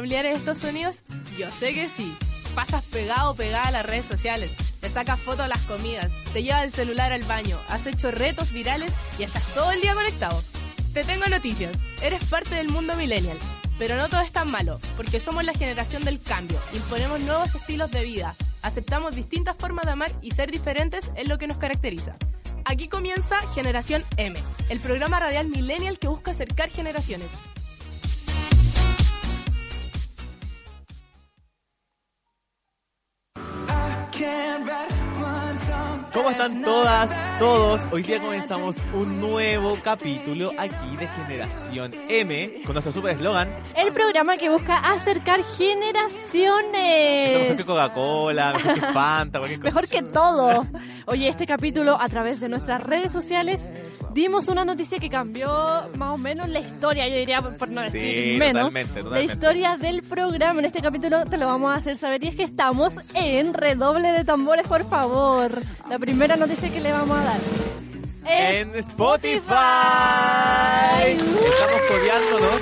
familiares estos sonidos? Yo sé que sí. Pasas pegado pegada a las redes sociales, te sacas fotos a las comidas, te llevas el celular al baño, has hecho retos virales y estás todo el día conectado. Te tengo noticias, eres parte del mundo millennial. Pero no todo es tan malo, porque somos la generación del cambio, imponemos nuevos estilos de vida, aceptamos distintas formas de amar y ser diferentes es lo que nos caracteriza. Aquí comienza Generación M, el programa radial millennial que busca acercar generaciones. Can't write ¿Cómo están todas, todos? Hoy día comenzamos un nuevo capítulo aquí de Generación M con nuestro super eslogan. El programa que busca acercar Mejor generaciones. que Coca-Cola, mejor que Fanta, cualquier cosa. Mejor que todo. Oye, este capítulo a través de nuestras redes sociales dimos una noticia que cambió más o menos la historia, yo diría por no decir Sí, menos, totalmente, la totalmente. historia del programa. En este capítulo te lo vamos a hacer saber y es que estamos en redoble de tambores, por favor. La primera noticia que le vamos a dar. es En Spotify. Estamos codeándonos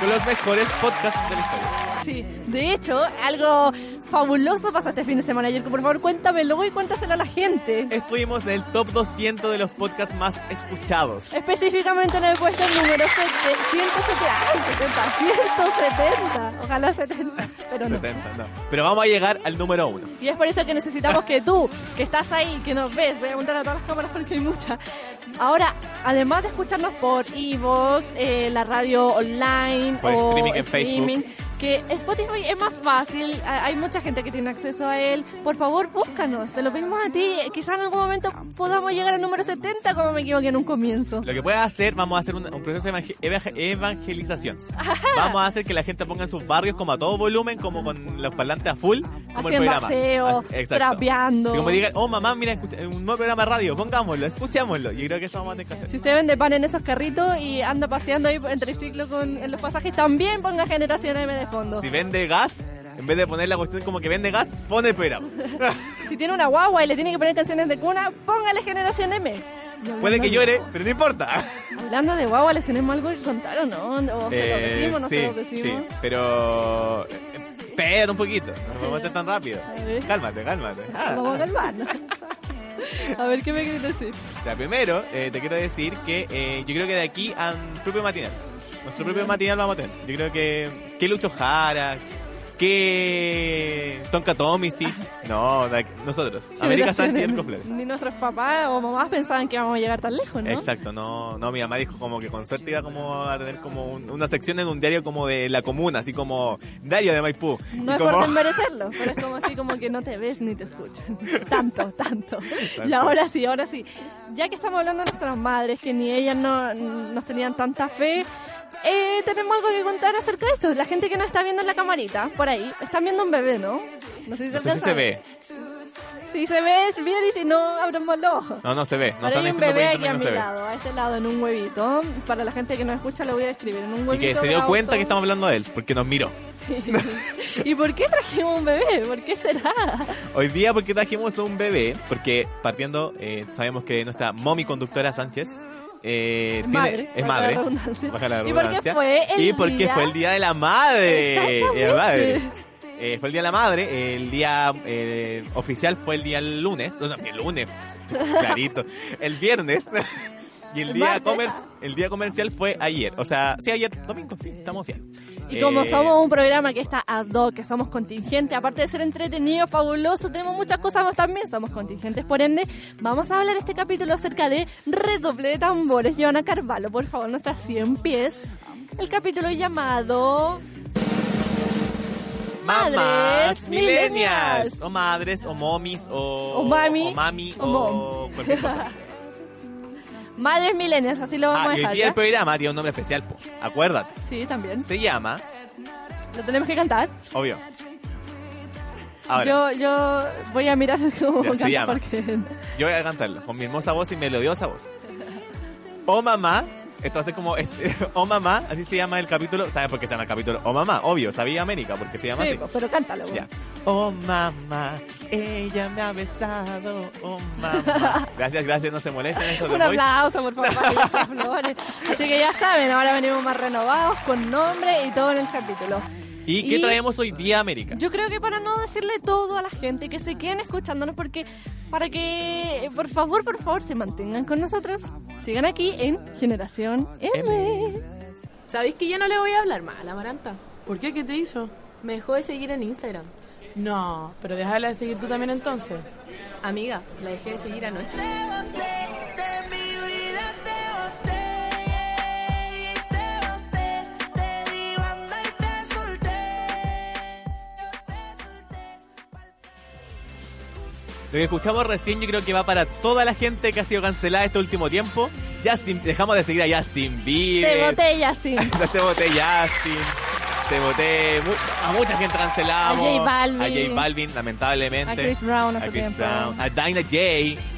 con los mejores podcasts de la historia. Sí, de hecho, algo fabuloso pasó este fin de semana. Ayer, por favor, cuéntamelo y cuéntaselo a la gente. Estuvimos en el top 200 de los podcasts más escuchados. Específicamente en el puesto número 170, 170, ojalá 70, pero no. 70, no. Pero vamos a llegar al número uno. Y es por eso que necesitamos que tú, que estás ahí, que nos ves, voy a apuntar a todas las cámaras porque hay muchas. Ahora, además de escucharnos por Evox, eh, la radio online Por o streaming en Facebook. Que Spotify es más fácil, hay mucha gente que tiene acceso a él. Por favor, búscanos, te lo pedimos a ti. Quizás en algún momento podamos llegar al número 70, como me equivoqué en un comienzo. Lo que puedes hacer, vamos a hacer un, un proceso de evangel- evang- evangelización. Vamos a hacer que la gente ponga en sus barrios como a todo volumen, como con los parlantes a full, como el Haciendo programa. aseo, Así- exacto. trapeando. Así como digan, oh mamá, mira, un nuevo programa de radio, pongámoslo, escuchémoslo. Yo creo que eso vamos a tener que hacer. Si usted vende pan en esos carritos y anda paseando ahí en triciclo con en los pasajes, también ponga Generación M de fondo. Si vende gas, en vez de poner la cuestión como que vende gas, pone programa. Si tiene una guagua y le tiene que poner canciones de cuna, póngale Generación M. Puede que de- llore, pero no importa. Hablando de guagua, ¿les tenemos algo que contar o no? ¿O se lo Eh, decimos no sí, se lo decimos? sí, pero... eh, Espera un poquito, no podemos hacer tan rápido. A. Cálmate, cálmate. Ah. Vamos a calmarnos. A ver, ¿qué me quieres decir? Primero, eh, te quiero decir que eh, yo creo que de aquí a propio matinal. Nuestro propio matinal lo vamos a tener. Yo creo que. que Lucho Jara. que. Tonka Tomisic. No, nosotros. América Sánchez y Flores. Ni nuestros papás o mamás pensaban que íbamos a llegar tan lejos, ¿no? Exacto, no, no, mi mamá dijo como que con suerte iba como a tener como un- una sección en un diario como de la comuna, así como diario de Maipú. No Y es como- por desmerecerlo, pero es como así como que no te ves ni te escuchan. Tanto, tanto. Y ahora sí, ahora sí. Ya que estamos hablando de nuestras madres, que ni ellas no, nos tenían tanta fe, eh, tenemos algo que contar acerca de esto. La gente que nos está viendo en la camarita, por ahí, están viendo un bebé, ¿no? No sé si se, No sé si se ve. Si se ve, es bien y si no, abramos los ojos. No, no se ve. No Ahora hay un bebé aquí a no mi se lado, a este lado, en un huevito. Para la gente que nos escucha, lo voy a describir. En un Y huevito que se dio auto. cuenta que estamos hablando de él, porque nos miró. ¿Y por qué trajimos un bebé? ¿Por qué será? Hoy día porque trajimos un bebé, porque partiendo, eh, sabemos que nuestra mommy conductora Sánchez eh, Es tiene- madre, es madre, la Y porque fue el Y porque día- fue el día de la madre. Eh, la madre. Eh, fue el día de la madre, el día eh, oficial fue el día el lunes, no, no, el lunes, clarito, el viernes. Y el día, comer el día comercial fue ayer. O sea, sí, ayer, domingo, sí, estamos bien. Y como Eh, somos un programa que está ad hoc, que somos contingentes, aparte de ser entretenido, fabuloso, tenemos muchas cosas más también, somos contingentes, por ende, vamos a hablar este capítulo acerca de redoble de tambores. Joana Carvalho, por favor, nuestras 100 pies. el capítulo llamado Madres millennials. O madres, o momis, o... O mami, O mami, o o... cosa. Madres Millennials, así lo vamos Ah, a y dejar. día el ¿ya? programa tiene un nombre especial, po. Acuérdate. Sí, también. Se llama, Lo tenemos que cantar. obvio. Ahora, Yo, yo voy a mirar cómo Ya, se llama. porque... yo voy a cantarlo con mi hermosa voz y melodiosa voz. Oh mamá, esto ser como este, Oh mamá, así se llama el capítulo. ¿Sabes por qué se llama el capítulo? Oh mamá, obvio, sabía América porque se llama Sí, así. pero cántalo. Ya. Oh mamá, ella me ha besado. Oh mamá. Gracias, gracias, no se molesten eso Un aplauso, por favor, Flores. Así que ya saben, ahora venimos más renovados, con nombre y todo en el capítulo. ¿Y qué Y- traemos hoy día, América? Yo creo que para no decirle todo a la gente, que se queden escuchándonos, porque para que, por favor, por favor, se mantengan con nosotros, sigan aquí en Generación M. ¿Sabéis que ya no le voy a hablar más a la Maranta? ¿Por qué? ¿Qué te hizo? Me dejó de seguir en Instagram. No, pero déjala de seguir tú también entonces. Amiga, la dejé de seguir anoche. Lo que escuchamos recién yo creo que va para toda la gente que ha sido cancelada este último tiempo. Justin, dejamos de seguir a Justin Bieber. Te boté, Justin. No te voté Justin. Te voté mu- a mucha gente cancelamos. A J Balvin. A J Balvin, lamentablemente. A Chris Brown hace A Chris tiempo. Brown. A Dinah J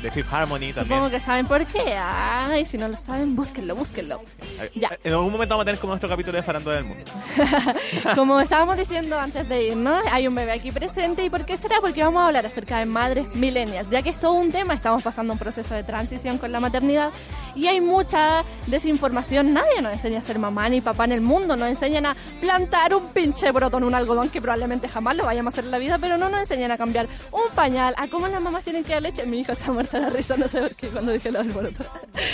de Fifth Harmony también. Supongo que saben por qué. Ay, si no lo saben, búsquenlo, búsquenlo. Ya. En algún momento vamos a tener como nuestro capítulo de Farándula del Mundo. Como estábamos diciendo antes de irnos, hay un bebé aquí presente. ¿Y por qué será? Porque vamos a hablar acerca de madres milenias. Ya que es todo un tema, estamos pasando un proceso de transición con la maternidad y hay mucha desinformación. Nadie nos enseña a ser mamá ni papá en el mundo. Nos enseñan a plantar un pinche broto en un algodón que probablemente jamás lo vayamos a hacer en la vida, pero no nos enseñan a cambiar un pañal, a cómo las mamás tienen que dar leche. Mi hija está muerta de la risa, no sé por qué cuando dije lo del broto.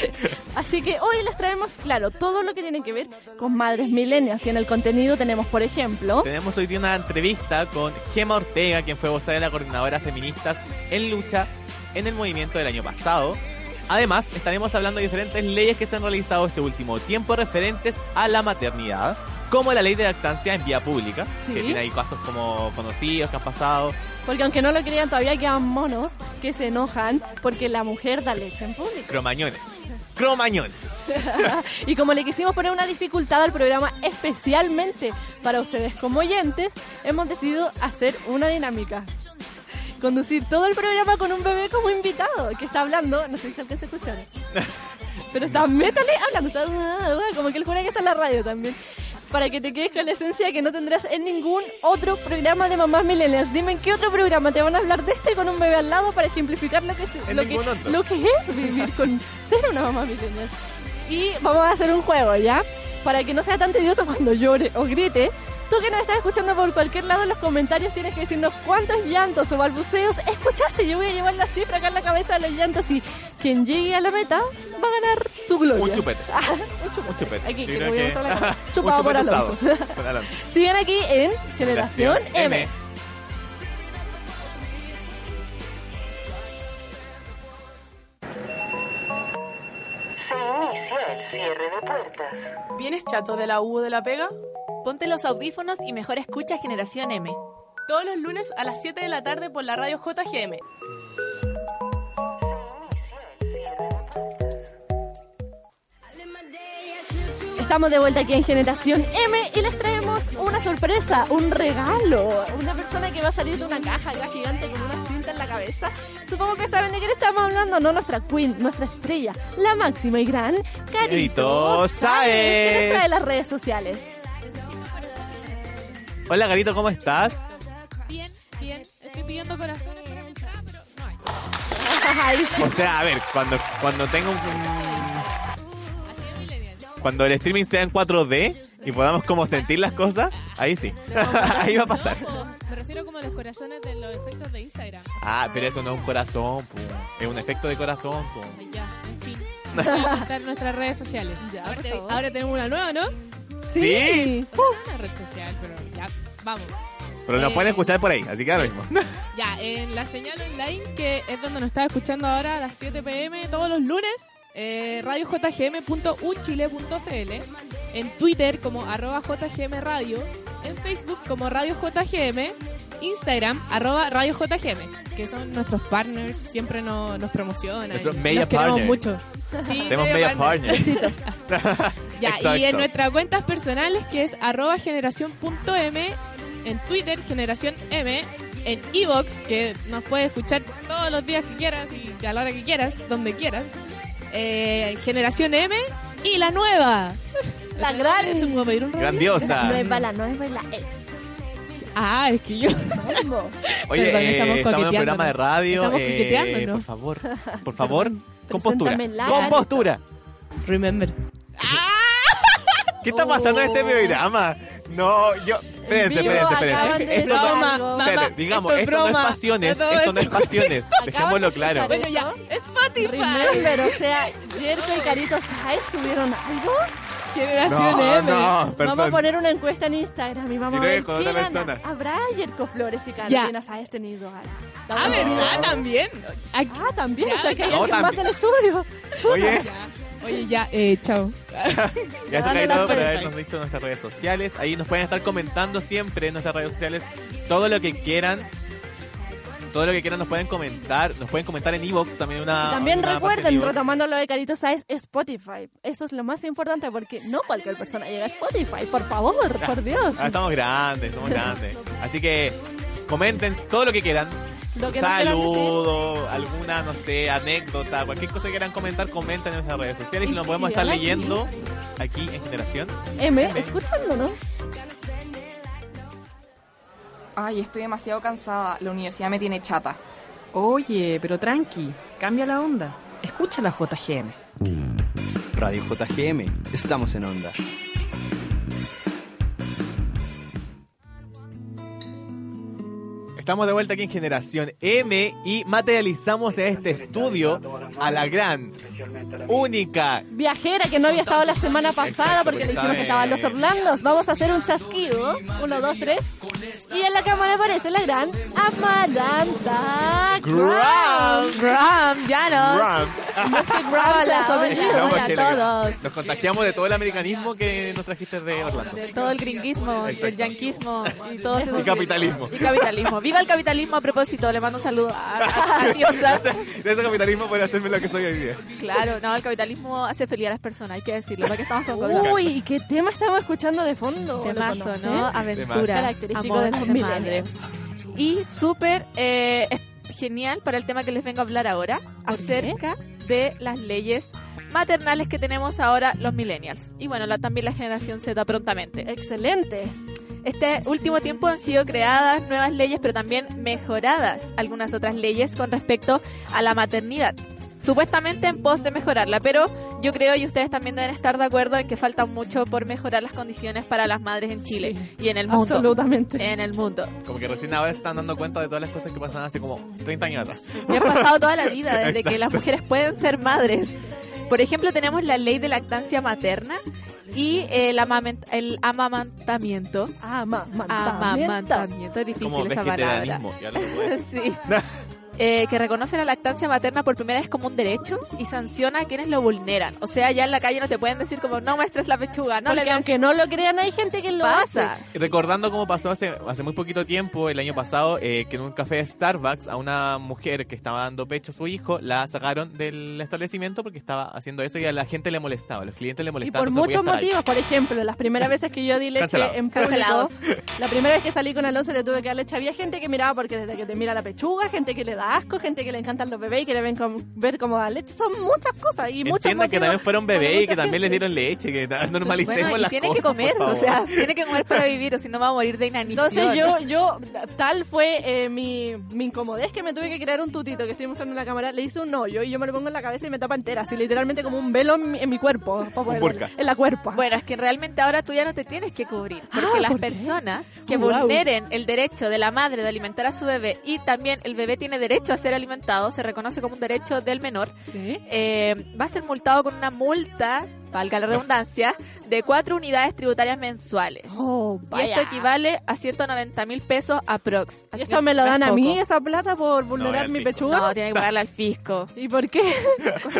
Así que hoy les traemos, claro, todo lo que tiene que ver con madres milenias. Y en el contenido tenemos, por ejemplo, Tenemos hoy día una entrevista con Gema Ortega, quien fue vocera de la coordinadora feministas en lucha en el movimiento del año pasado. Además, estaremos hablando de diferentes leyes que se han realizado este último tiempo referentes a la maternidad, como la ley de lactancia en vía pública, Sí. que tiene ahí casos como conocidos que han pasado. porque aunque no lo crean, todavía quedan monos que se enojan porque la mujer da leche en público. Cromañones. Cromañones. y como le quisimos poner una dificultad al programa especialmente para ustedes como oyentes, hemos decidido hacer una dinámica. Conducir todo el programa con un bebé como invitado que está hablando, no sé si alcanza a escuchar. Pero está métale hablando, está como que él jura que está en la radio también. Para que te quedes con la esencia que no tendrás en ningún otro programa de mamás millennials. Dime en qué otro programa te van a hablar de esto y con un bebé al lado para ejemplificar lo que es, En lo que, otro. lo que es vivir con ser una mamá millennial. Y vamos a hacer un juego, ¿ya? Para que no sea tan tedioso cuando llore o grite. Tú que nos estás escuchando por cualquier lado en los comentarios tienes que decirnos cuántos llantos o balbuceos escuchaste. Yo voy a llevar la cifra acá en la cabeza de los llantos y quien llegue a la meta va a ganar su gloria. Un chupete. Un chupete. Un chupete. Aquí, que creo voy a que- la Chupado por Alonso. usado. Por Alonso. Siguen aquí en Generación, M. Se inicia el cierre de puertas. ¿Vienes chato de la U o de la pega? Ponte los audífonos y mejor escucha Generación M. Todos los lunes a las 7 de la tarde por la radio JGM. Estamos de vuelta aquí en Generación M y les traemos una sorpresa, un regalo. Una persona que va a salir de una caja acá gigante con una cinta en la cabeza. Supongo que saben de quién estamos hablando, no nuestra queen, nuestra estrella, la máxima y gran Carito Sáez. que nos trae las redes sociales. Hola, Garito, ¿cómo estás? Bien, bien. Estoy pidiendo corazones para mi cara, pero no hay. O sea, a ver, cuando, cuando tenga un... Cuando el streaming sea en 4D y podamos como sentir las cosas, ahí sí. ahí va a pasar. Me refiero como a los corazones de los efectos de Instagram. Ah, pero eso no es un corazón, po. es un efecto de corazón. po. Ya, en fin. Vamos a nuestras redes sociales. Ya, ahora, por te- favor. ahora tenemos una nueva, ¿no? Sí. Una red social, pero ya, vamos. Pero nos Eh, pueden escuchar por ahí, así que ahora mismo. Ya, en la señal online, que es donde nos está escuchando ahora a las 7 pm todos los lunes, eh, radiojgm.unchile.cl, en Twitter como arroba JGM Radio, en Facebook como Radio JGM, Instagram arroba Radio JGM, que son nuestros partners, siempre nos, nos promocionan. Nuestros media los queremos partner. mucho. Sí, Tenemos media partner. Besitos. Ya, Exacto. y en nuestras cuentas personales, que es arroba generación.m, en Twitter, generación M, en Evox, que nos puedes escuchar todos los días que quieras y a la hora que quieras, donde quieras, eh, generación M y la nueva. La gran. Grandiosa. La nueva, la nueva y la ex. Ah, es que yo... Oye, Perdón, eh, estamos estamos en un programa de radio. Estamos eh, por favor, por favor, con postura. Con postura. Remember. ¿Qué está pasando en este Oh. programa? No, yo. Espérense, espérense, espérense. Esto, espérate, digamos, esto es esto no es pasiones. Todo Esto no es esto- pasiones. Dejémoslo de claro. Bueno, ya, Spotify. Remember, o sea, Jerko y Carito Sáez tuvieron algo. Generación No, M. no, perdón. Vamos a poner una encuesta en Instagram y vamos a ver con quién otra gana. ¿Habrá Jerko Flores y Ya. Carolina Sáez tenido algo? Ah, ¿Estamos ¿verdad? También. Aquí- Ah, también, Ya, o sea que hay no, alguien más también. del estudio. Oye, Oye, ya, eh, chao. gracias la Cairo por cuenta. habernos dicho en nuestras redes sociales. Ahí nos pueden estar comentando siempre en nuestras redes sociales todo lo que quieran. Todo lo que quieran nos pueden comentar. Nos pueden comentar en Evox también una. Y también una recuerden, retomando lo de Carito Sáez, Spotify. Eso es lo más importante porque no cualquier persona llega a Spotify. Por favor, por Dios. Ah, estamos grandes, somos grandes. Así que comenten todo lo que quieran. Lo que nos Saludo, alguna, no sé, anécdota, cualquier cosa que quieran comentar, comenten en nuestras redes sociales y Y lo podemos estar leyendo aquí en Generación. M, escuchándonos. Ay, estoy demasiado cansada. La universidad me tiene chata. Oye, pero tranqui, cambia la onda. Escucha la JGM. Radio JGM, estamos en onda. Estamos de vuelta aquí en Generación M y materializamos en este estudio a la gran, única, Viajera que no había estado la semana pasada porque le dijimos que estaba estaban los Orlandos. Vamos a hacer un chasquido. Uno, dos, tres. Y en la cámara aparece la gran Amaranta Graham. Ram, ya no. Graham sea su apellido. No, Hola porque a todos. Nos contagiamos de todo el americanismo que nos trajiste de Orlando. De todo el gringuismo, Exacto. el yanquismo y todo eso. Y capitalismo. Y capitalismo. Viva el capitalismo a propósito. Le mando un saludo a, a, a. De ese capitalismo puede hacerme lo que soy hoy día. Claro, no, el capitalismo hace feliz a las personas, hay que decirlo, porque estamos con cosas. Uy, ¿qué tema estamos escuchando de fondo? ¿Lo Temazo? ¿no? Aventura. Característico amor, de los millennials. Y súper eh, genial para el tema que les vengo a hablar ahora, ¿Por qué? acerca de las leyes maternales que tenemos ahora los millennials. Y bueno, la- también la generación Z prontamente. Excelente. Este último tiempo han sido creadas nuevas leyes, pero también mejoradas algunas otras leyes con respecto a la maternidad. Supuestamente en pos de mejorarla, pero yo creo y ustedes también deben estar de acuerdo en que falta mucho por mejorar las condiciones para las madres en Chile y en el mundo. Absolutamente. En el mundo. Como que recién ahora se están dando cuenta de todas las cosas que pasaban hace como 30 años atrás. Y ha pasado toda la vida desde que las mujeres pueden ser madres. Por ejemplo, tenemos la ley de lactancia materna y el, amament- el amamantamiento. Ah. Amamantamiento, es difícil Como esa palabra. Ya lo. Sí. Eh, que reconoce la lactancia materna por primera vez como un derecho y sanciona a quienes lo vulneran. O sea, ya en la calle no te pueden decir como no muestres la pechuga, no Porque le aunque no lo crean, hay gente que lo pasa. hace. Recordando cómo pasó hace, hace muy poquito tiempo, el año pasado, eh, que en un café de Starbucks a una mujer que estaba dando pecho a su hijo, la sacaron del establecimiento porque estaba haciendo eso y a la gente le molestaba, a los clientes le Y molestaban. por entonces no muchos ahí. motivos, por ejemplo, las primeras veces que yo di leche Cancelados. en público, Cancelados. la primera vez que salí con Alonso le tuve que dar leche, había gente que miraba porque desde que te mira la pechuga, gente que le da asco, gente que le encantan los bebés y que le ven com- ver cómo da leche, son muchas cosas y muchos Entiendan que también fueron bebés y que también les dieron leche, que normalicemos Bueno, y las tiene cosas, que comer, por o sea, tiene que comer para vivir o si no va a morir de inanición. Entonces yo, yo, tal fue eh, mi, mi incomodez que me tuve que crear un tutito que estoy mostrando en la cámara, le hice un hoyo y yo me lo pongo en la cabeza y me tapa entera, así literalmente como un velo en mi, en mi cuerpo, poder en la cuerpa. Bueno, es que realmente ahora tú ya no te tienes que cubrir, porque Ah, las ¿por personas que Oh, wow. vulneren el derecho de la madre de alimentar a su bebé y también el bebé tiene derecho a ser alimentado, se reconoce como un derecho del menor, ¿Sí? eh, va a ser multado con una multa valga la redundancia, de cuatro unidades tributarias mensuales. Oh, Y esto equivale a 190 mil pesos aprox. ¿Y esto me lo no dan a mí esa plata por vulnerar al mi pechuga? No, tiene que pagarle al fisco. ¿Y por qué?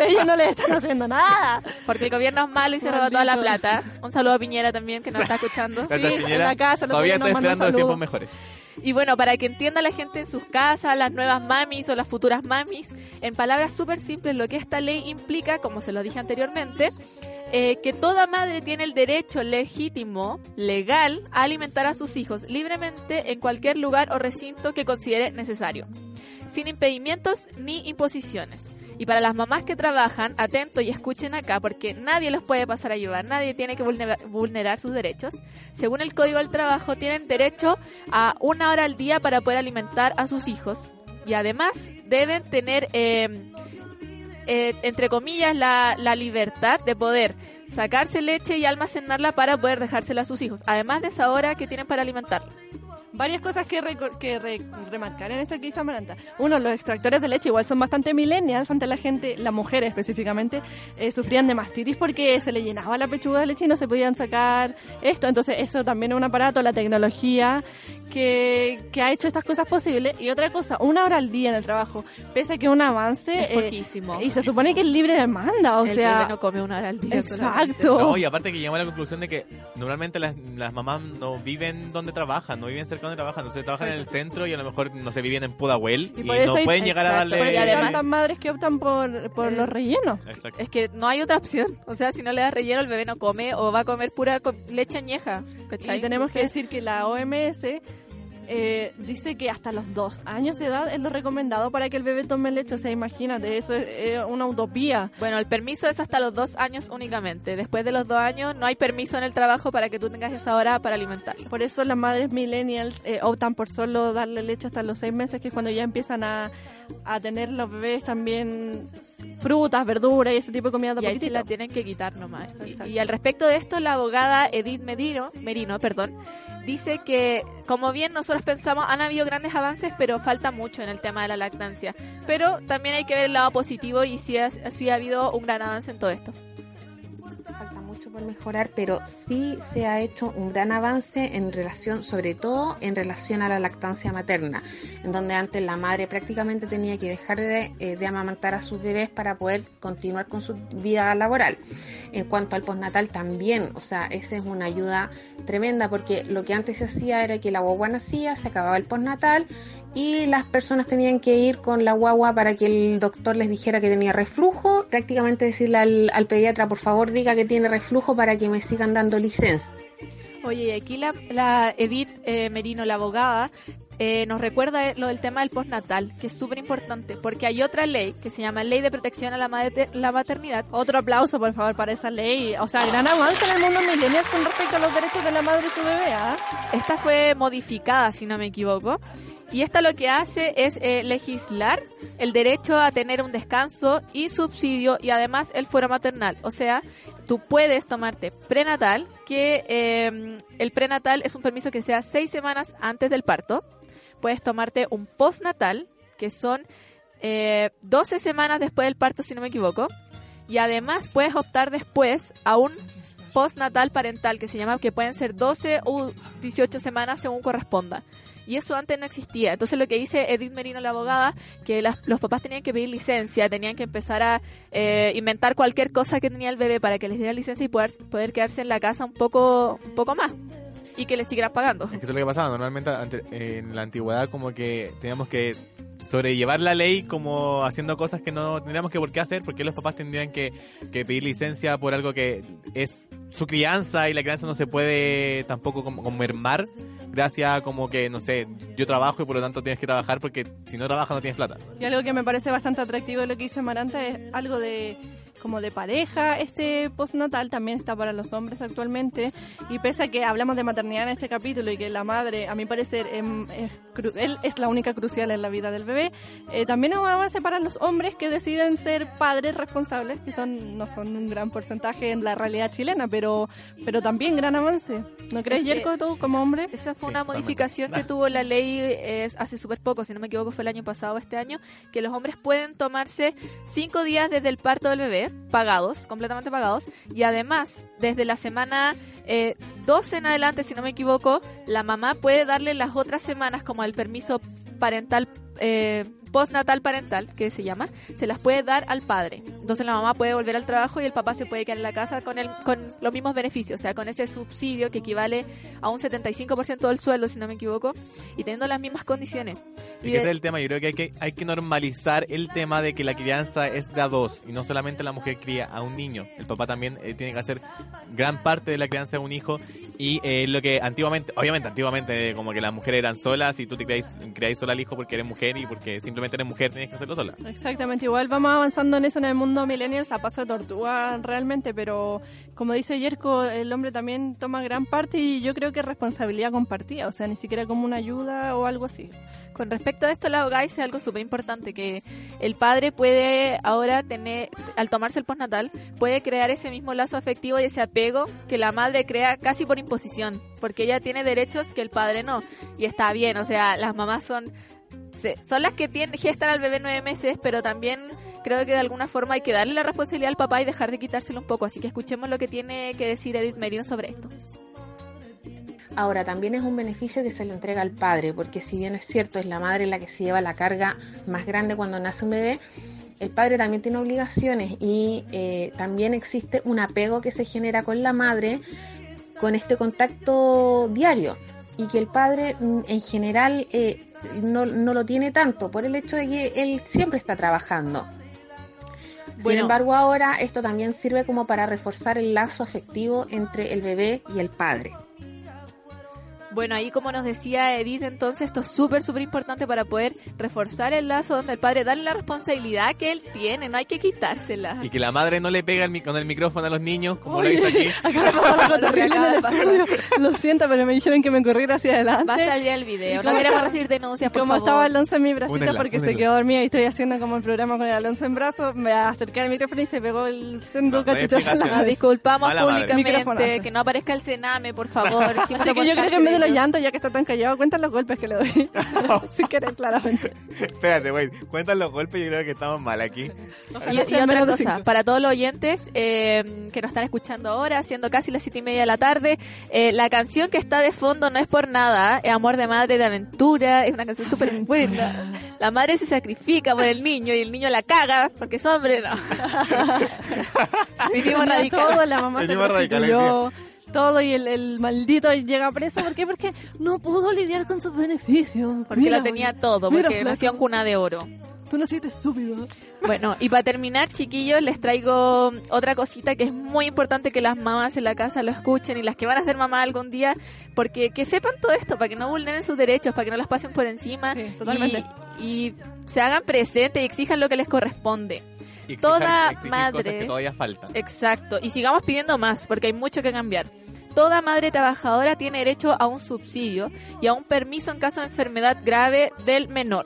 Ellos no les están haciendo nada. Porque el gobierno es malo y se roba toda la plata. Un saludo a Piñera también, que nos está escuchando. Sí, Piñera. en la casa, Todavía un esperando los tiempos mejores. Y bueno, para que entienda la gente en sus casas, las nuevas mamis o las futuras mamis, en palabras súper simples, lo que esta ley implica, como se lo dije anteriormente, eh, que toda madre tiene el derecho legítimo, legal, a alimentar a sus hijos libremente en cualquier lugar o recinto que considere necesario, sin impedimentos ni imposiciones. Y para las mamás que trabajan, atento y escuchen acá, porque nadie los puede pasar a ayudar, nadie tiene que vulnera- vulnerar sus derechos. Según el Código del Trabajo, tienen derecho a una hora al día para poder alimentar a sus hijos. Y además deben tener, eh, eh, entre comillas, la, la libertad de poder sacarse leche y almacenarla para poder dejársela a sus hijos. Además de esa hora que tienen para alimentarla. Varias cosas que, que re- remarcar en esto que dice Amaranta. Uno, los extractores de leche igual son bastante millennials. Antes la gente, las mujeres específicamente, eh, sufrían de mastitis porque se le llenaba la pechuga de leche y no se podían sacar esto. Entonces eso también es un aparato, la tecnología que, que ha hecho estas cosas posibles. Y otra cosa, una hora al día en el trabajo, pese a que es un avance... Es eh, poquísimo. y se supone que es libre demanda, o el sea... no come una hora al día. Exacto. No, y aparte que llegamos a la conclusión de que normalmente las, las mamás no viven donde trabajan, no viven cerca donde trabajan, trabajan en el centro y a lo mejor no se viven en Pudahuel y, no hay- pueden llegar a darle... Y además- tantas madres que optan por, por Eh, los rellenos. Exacto. Es que no hay otra opción. O sea, si no le das relleno, el bebé no come o va a comer pura co- leche añeja. ¿cachai? Y tenemos que decir que la OMS eh, dice que hasta los dos años de edad es lo recomendado para que el bebé tome leche. O sea, imagínate, eso es, eh, una utopía. Bueno, el permiso es hasta los dos años únicamente. Después de los dos años no hay permiso en el trabajo para que tú tengas esa hora para alimentarlo. Por eso las madres millennials eh, optan por solo darle leche hasta los seis meses, que es cuando ya empiezan a, a tener los bebés también frutas, verduras y ese tipo de comida de Y ahí sí poquitito. la tienen que quitar nomás. Y- al respecto de esto, la abogada Edith Merino, Merino perdón, dice que, como bien nosotros pensamos, han habido grandes avances, pero falta mucho en el tema de la lactancia. Pero también hay que ver el lado positivo y sí ha, sí ha habido un gran avance en todo esto. Falta mucho por mejorar, pero sí se ha hecho un gran avance en relación, sobre todo en relación a la lactancia materna, en donde antes la madre prácticamente tenía que dejar de, eh, de amamantar a sus bebés para poder continuar con su vida laboral. En cuanto al postnatal también, o sea, esa es una ayuda tremenda porque lo que antes se hacía era que la guagua nacía, se acababa el postnatal y las personas tenían que ir con la guagua para que el doctor les dijera que tenía reflujo, prácticamente decirle al, al pediatra, por favor diga que tiene reflujo para que me sigan dando licencia. Oye, y aquí la, la Edith eh, Merino, la abogada, eh, nos recuerda lo del tema del postnatal, que es súper importante, porque hay otra ley que se llama Ley de Protección a la, la Maternidad. Otro aplauso, por favor, para esa ley. O sea, gran avance en el mundo millennials con respecto a los derechos de la madre y su bebé. ¿ah? Esta fue modificada, si no me equivoco. Y esta lo que hace es eh, legislar el derecho a tener un descanso y subsidio y además el fuero maternal. O sea, tú puedes tomarte prenatal, que eh, el prenatal es un permiso que sea seis semanas antes del parto. Puedes tomarte un postnatal, que son eh, 12 semanas después del parto, si no me equivoco. Y además puedes optar después a un postnatal parental, que se llama, que pueden ser 12 o 18 semanas según corresponda. Y eso antes no existía. Entonces lo que dice Edith Merino, la abogada, que las- los papás tenían que pedir licencia, tenían que empezar a eh, inventar cualquier cosa que tenía el bebé para que les diera licencia y poder, poder quedarse en la casa un poco, un poco más. Y que les siguieran pagando. Que eso es lo que pasaba. Normalmente en la antigüedad como que teníamos que sobrellevar la ley como haciendo cosas que no tendríamos que por qué hacer, porque los papás tendrían que, que pedir licencia por algo que es su crianza y la crianza no se puede tampoco como, gracias a como que, no sé, yo trabajo y por lo tanto tienes que trabajar porque si no trabajas no tienes plata. Y algo que me parece bastante atractivo de lo que dice Maranta es algo de como de pareja. Este postnatal también está para los hombres actualmente. Y pese a que hablamos de maternidad en este capítulo y que la madre, a mi parecer, em, es, él es la única crucial en la vida del bebé, eh, también es un avance para los hombres que deciden ser padres responsables, que son no son un gran porcentaje en la realidad chilena, pero pero también gran avance. ¿No crees, Es Yerko, tú como hombre? Esa fue Sí, una modificación que tuvo la ley eh, hace súper poco, si no me equivoco fue el año pasado o este año, que los hombres pueden tomarse cinco días desde el parto del bebé pagados, completamente pagados. Y además, desde la semana eh, 12 en adelante, si no me equivoco, la mamá puede darle las otras semanas como el permiso parental. Eh, postnatal parental, que se llama, se las puede dar al padre. Entonces la mamá puede volver al trabajo y el papá se puede quedar en la casa con el, con los mismos beneficios, o sea, con ese subsidio que equivale a un 75% del sueldo, si no me equivoco, y teniendo las mismas condiciones. Y que ese es el tema, yo creo que hay, que hay que normalizar el tema de que la crianza es de a dos y no solamente la mujer cría a un niño, el papá también eh, tiene que hacer gran parte de la crianza de un hijo y eh, lo que antiguamente, obviamente antiguamente eh, como que las mujeres eran solas y tú te criáis, criáis sola al hijo porque eres mujer y porque simplemente eres mujer tienes que hacerlo sola. Exactamente, igual vamos avanzando en eso en el mundo millennials a paso de tortuga realmente, pero como dice Yerko, el hombre también toma gran parte y yo creo que es responsabilidad compartida, o sea, ni siquiera como una ayuda o algo así. Con respecto a esto, la abogada dice algo súper importante, que el padre puede ahora tener, al tomarse el postnatal, puede crear ese mismo lazo afectivo y ese apego que la madre crea casi por imposición, porque ella tiene derechos que el padre no. Y está bien, o sea, las mamás son, son las que tienen, gestan al bebé nueve meses, pero también creo que de alguna forma hay que darle la responsabilidad al papá y dejar de quitárselo un poco. Así que escuchemos lo que tiene que decir Edith Merino sobre esto. Ahora, también es un beneficio que se le entrega al padre, porque si bien es cierto, es la madre la que se lleva la carga más grande cuando nace un bebé, el padre también tiene obligaciones y eh, también existe un apego que se genera con la madre con este contacto diario y que el padre mm, en general eh, no, no lo tiene tanto por el hecho de que él siempre está trabajando. Sin embargo, ahora esto también sirve como para reforzar el lazo afectivo entre el bebé y el padre. Bueno, ahí como nos decía Edith, entonces esto es súper, súper importante para poder reforzar el lazo donde el padre darle la responsabilidad que él tiene, no hay que quitársela. Y que la madre no le pega el con el micrófono a los niños, como lo dice aquí. Pasar algo Lo que terrible en el estudio. Lo siento, pero me dijeron que me corriera hacia adelante. Va a salir el video, no ¿Cómo queremos recibir denuncias, por Como favor. estaba Alonso en mi bracito Únela, porque se quedó dormida y estoy haciendo como el programa con el Alonso en brazos, me acerqué al micrófono y se pegó el sendo No, no disculpamos Mala públicamente, que no aparezca el cename, por favor. Así que yo creo que en vez de los llantos, ya que está tan callado, cuentan los golpes que le doy. Sin querer, claramente. Espérate, güey, cuentan los golpes, yo creo que estamos mal aquí. Y, y otra cosa, para todos los oyentes eh, que nos están escuchando ahora, siendo casi las siete y media de la tarde, eh, la canción que está de fondo no es por nada, es Amor de Madre de Aventura, es una canción súper buena. La madre se sacrifica por el niño y el niño la caga porque es hombre, no. Vinimos radical. todo, la mamá se todo y el, el maldito llega preso. ¿Por qué? Porque no pudo lidiar con sus beneficios. Porque Mira, lo tenía todo, mira, porque nació en cuna de oro. Tú naciste estúpido. Bueno, y para terminar, chiquillos, les traigo otra cosita que es muy importante que las mamás en la casa lo escuchen y las que van a ser mamá algún día, porque que sepan todo esto, para que no vulneren sus derechos, para que no las pasen por encima Sí, y se hagan presentes y exijan lo que les corresponde. Y Toda madre- cosas que todavía faltan. Exacto, y sigamos pidiendo más, porque hay mucho que cambiar. Toda madre trabajadora tiene derecho a un subsidio y a un permiso en caso de enfermedad grave del menor.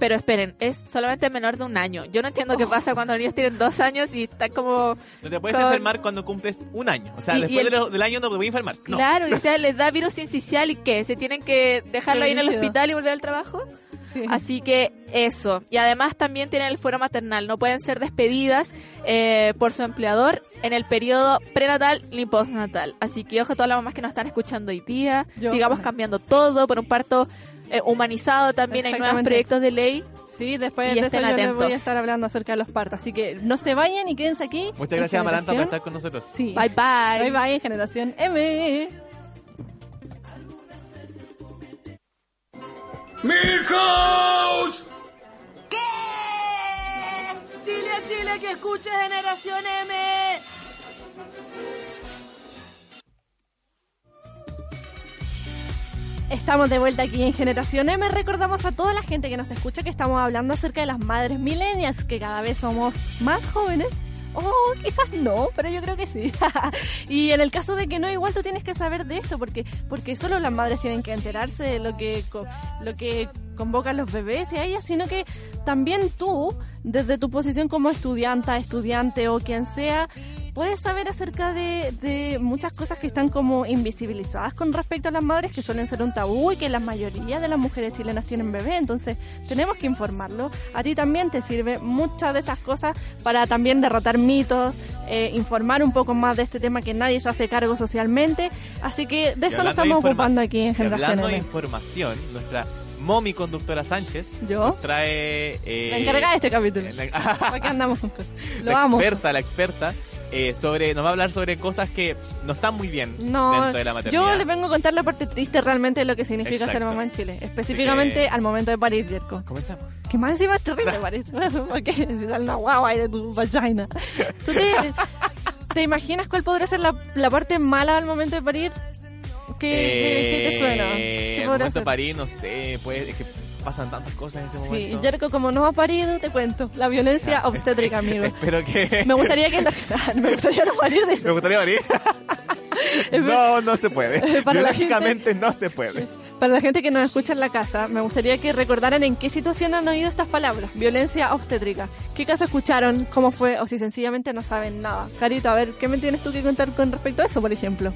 Pero esperen, es solamente menor de un año. Yo no entiendo qué pasa cuando los niños tienen dos años y están como... No te puedes Con- enfermar cuando cumples un año. O sea, Y- y después el- de lo- del año no te voy a enfermar. No. Claro, y o sea, les da virus sincicial y ¿qué? ¿Se tienen que dejarlo ahí en el hospital y volver al trabajo? Sí. Así que eso. Y además también tienen el fuero maternal. No pueden ser despedidas eh, por su empleador en el periodo prenatal ni postnatal. Así que ojo a todas las mamás que nos están escuchando hoy día. Yo- Sigamos cambiando todo por un parto eh, humanizado también. Hay nuevos proyectos de ley. Sí, después Y de eso estén yo les voy a estar hablando acerca de los partos. Así que no se vayan y quédense aquí. Muchas gracias, Amaranta, por estar con nosotros. Sí. Bye bye. Bye bye, en Generación M. ¡Milhouse! Dile a Chile que escuche Generación M. Estamos de vuelta aquí en Generación M. Recordamos a toda la gente que nos escucha que estamos hablando acerca de las madres millennials, que cada vez somos más jóvenes. O quizás no, pero yo creo que sí. y en el caso de que no, igual tú tienes que saber de esto, porque porque solo las madres tienen que enterarse de lo que lo que convocan los bebés y a ellas, sino que también tú, desde tu posición como estudianta, estudiante o quien sea, puedes saber acerca de, de muchas cosas que están como invisibilizadas con respecto a las madres, que suelen ser un tabú y que la mayoría de las mujeres chilenas tienen bebé, entonces tenemos que informarlo. A ti también te sirve muchas de estas cosas para también derrotar mitos, eh, informar un poco más de este tema que nadie se hace cargo socialmente, así que de eso nos estamos ocupando aquí en y Hablando de información, nuestra momi conductora Sánchez ¿Yo? nos trae... eh, La encargada de este capítulo. la- ¿Para qué andamos con cosas? Lo la amo. experta, la experta, eh, sobre, nos va a hablar sobre cosas que no están muy bien No, dentro de la maternidad. yo les vengo a contar la parte triste realmente de lo que significa ser Exacto. mamá en Chile. Específicamente al momento de parir, Jerko. Comenzamos. Que más encima es terrible parir. Porque si sale una guagua ahí de tu vagina. ¿Tú te, te imaginas cuál podría ser la, la parte mala al momento de parir? ¿Qué, qué- qué te suena? ¿Qué el podría momento ser? de parir, no sé, pues, es que pasan tantas cosas en ese Sí, momento. Jerko, como no ha parido, te cuento. La violencia obstétrica, amigo. Espero que... Me gustaría que... la- me gustaría no parir de Me gustaría morir. no, no se puede. Biológicamente no se puede. Para la gente que nos escucha en la casa, me gustaría que recordaran en qué situación han oído estas palabras. Violencia obstétrica. ¿Qué caso escucharon? ¿Cómo fue? O si sencillamente no saben nada. Carito, a ver, ¿qué me tienes tú que contar con respecto a eso, por ejemplo?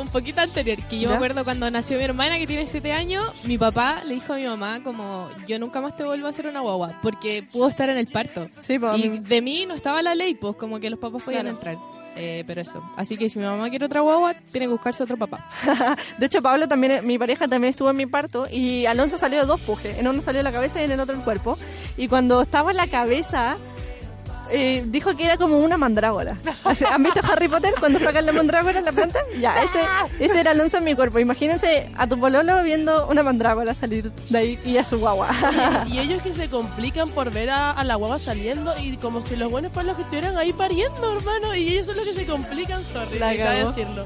Un poquito anterior, que yo ¿Ya? me acuerdo cuando nació mi hermana que tiene 7 años, mi papá le dijo a mi mamá como yo nunca más te vuelvo a hacer una guagua porque pudo estar en el parto. Sí, y de mí no estaba la ley, pues como que los papás podían Claro. entrar. Eh, pero eso. Así que si mi mamá quiere otra guagua, tiene que buscarse otro papá. De hecho, Pablo también, mi pareja también estuvo en mi parto y Alonso salió de dos pujes. En uno salió la cabeza y en el otro el cuerpo. Y cuando estaba en la cabeza, eh, dijo que era como una mandrágora. ¿Han visto Harry Potter cuando sacan la mandrágora en la planta? Ya, ese, ese era Alonso en mi cuerpo. Imagínense a tu pololo viendo una mandrágora salir de ahí y a su guagua. y ellos que se complican por ver a, a la guagua saliendo y como si los buenos fueran los que estuvieran ahí pariendo, hermano. Y ellos son los que se complican, sorry, La decirlo.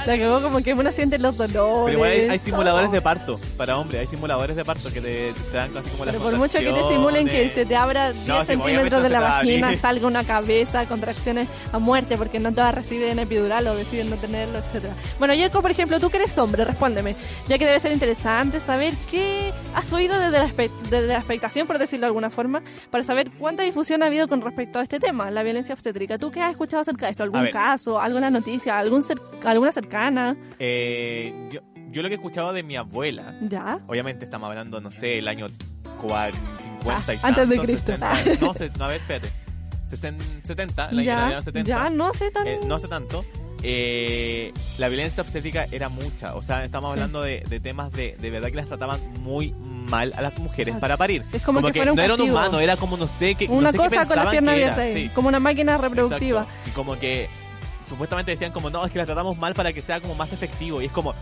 La cagó como que uno siente los dolores. Pero igual hay, hay simuladores de parto para hombres, hay simuladores de parto que te, te dan casi como las Pero por mucho que te simulen que se te abra 10 No, sí, centímetros de la se vagina, salga una cabeza, contracciones a muerte porque no todas reciben epidural o deciden no tenerlo, etcétera. Bueno, Yerko, por ejemplo, tú que eres hombre, respóndeme, ya que debe ser interesante saber qué has oído desde la, desde la expectación, por decirlo de alguna forma, para saber cuánta difusión ha habido con respecto a este tema, la violencia obstétrica. ¿Tú qué has escuchado acerca de esto? ¿Algún caso, alguna noticia, algún cer- alguna cercana? Eh, yo, yo lo que he escuchado de mi abuela, ¿Ya? obviamente estamos hablando, no sé, el año 40, 50 y Ah, antes de Cristo. 60, no, se- no, a ver, espérate. 60, 70, la Ya, año año 70. ya, no sé tan... Eh, no hace tanto. eh, la violencia obstétrica era mucha. O sea, estamos Sí. hablando de, de temas de, de verdad que las trataban muy mal a las mujeres para parir. Es como que fuera un no era un humano, era como no sé qué. Una no sé cosa con las piernas que abiertas, ahí, sí. como una máquina reproductiva. Exacto. Y como que supuestamente decían como, no, es que la tratamos mal para que sea como más efectivo. Y es como, ¿Con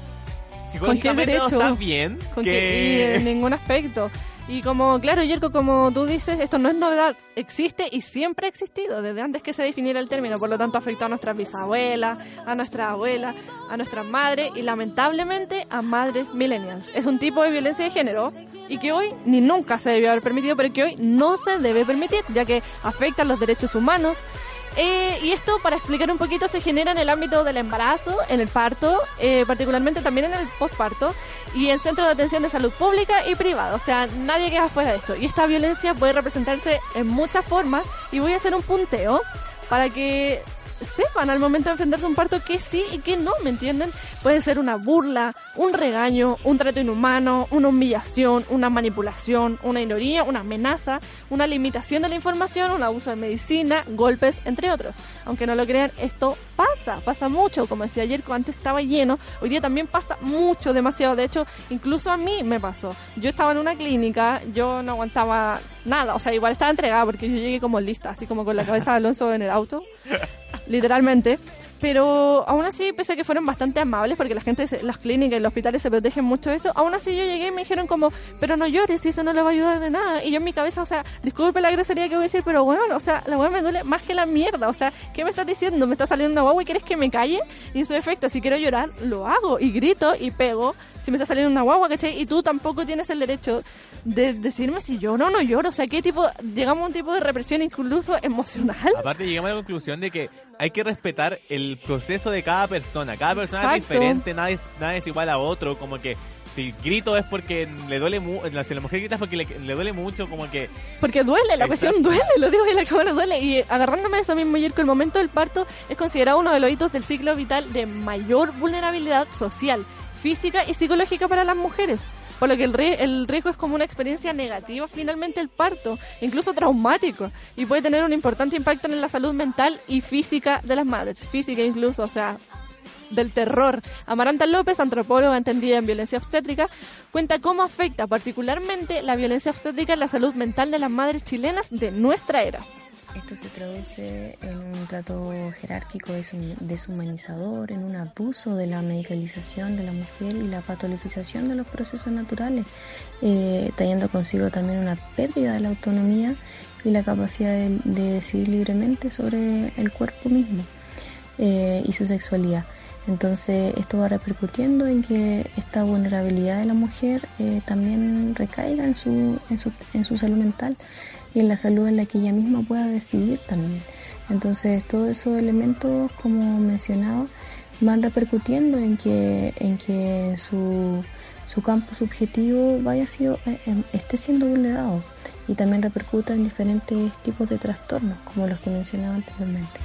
qué psicológicamente no derecho? está bien. Con que... y en ningún aspecto. Y como, claro, Yerko, como tú dices, esto no es novedad, existe y siempre ha existido, desde antes que se definiera el término, por lo tanto afectó a nuestras bisabuelas, a nuestras abuelas, a nuestras madres y lamentablemente a madres millennials. Es un tipo de violencia de género y que hoy ni nunca se debió haber permitido, pero que hoy no se debe permitir, ya que afecta los derechos humanos, eh, y esto, para explicar un poquito, se genera en el ámbito del embarazo, en el parto, eh, particularmente también en el postparto y en centros de atención de salud pública y privada. O sea, nadie queda fuera de esto. Y esta violencia puede representarse en muchas formas y voy a hacer un punteo para que sepan al momento de enfrentarse a un parto que sí y que no, ¿me entienden? Puede ser una burla, un regaño, un trato inhumano, una humillación, una manipulación, una ironía, una amenaza, una limitación de la información, un abuso de medicina, golpes, entre otros. Aunque no lo crean, esto pasa, pasa mucho. Como decía ayer, antes estaba lleno, hoy día también pasa mucho, demasiado. De hecho, incluso a mí me pasó. Yo estaba en una clínica, yo no aguantaba nada, o sea, igual estaba entregada porque yo llegué como lista, así como con la cabeza de Alonso en el auto literalmente. Pero aún así, pese a que fueron bastante amables, porque la gente, las clínicas y los hospitales se protegen mucho de esto, aún así yo llegué y me dijeron como, pero no llores, y eso no le va a ayudar de nada. Y yo en mi cabeza, o sea, disculpe la grosería que voy a decir, pero bueno, o sea, la weá me duele más que la mierda. O sea, ¿qué me estás diciendo? ¿Me está saliendo una guagua y quieres que me calle? Y en su efecto, si quiero llorar, lo hago, y grito y pego. Si me está saliendo una guagua, ¿cachai? Y tú tampoco tienes el derecho de decirme si lloro o no lloro. O sea, ¿qué tipo, llegamos a un tipo de represión incluso emocional? Aparte llegamos a la conclusión de que hay que respetar el proceso de cada persona. Cada persona es diferente, nada es, nada es igual a otro. Como que Si grito es porque le duele mucho, si la mujer grita es porque le, le duele mucho, como que... Porque duele, la cuestión duele, lo digo y la cámara duele. Y agarrándome de eso mismo, Yerko, el momento del parto es considerado uno de los hitos del ciclo vital de mayor vulnerabilidad social, física y psicológica para las mujeres. Por lo que el, rie- el riesgo es como una experiencia negativa finalmente el parto, incluso traumático, y puede tener un importante impacto en la salud mental y física de las madres, física incluso, o sea, del terror. Amaranta López, antropóloga entendida en violencia obstétrica, cuenta cómo afecta particularmente la violencia obstétrica en la salud mental de las madres chilenas de nuestra era. Esto se traduce en un trato jerárquico deshu- deshumanizador, en un abuso de la medicalización de la mujer y la patologización de los procesos naturales, eh, trayendo consigo también una pérdida de la autonomía y la capacidad de, de decidir libremente sobre el cuerpo mismo eh, y su sexualidad. Entonces esto va repercutiendo en que esta vulnerabilidad de la mujer eh, también recaiga en su, en, su, en su salud mental y en la salud en la que ella misma pueda decidir también. Entonces todos esos elementos, como mencionaba, van repercutiendo en que, en que su, su campo subjetivo vaya sido, eh, eh, esté siendo vulnerado y también repercuta en diferentes tipos de trastornos, como los que mencionaba anteriormente.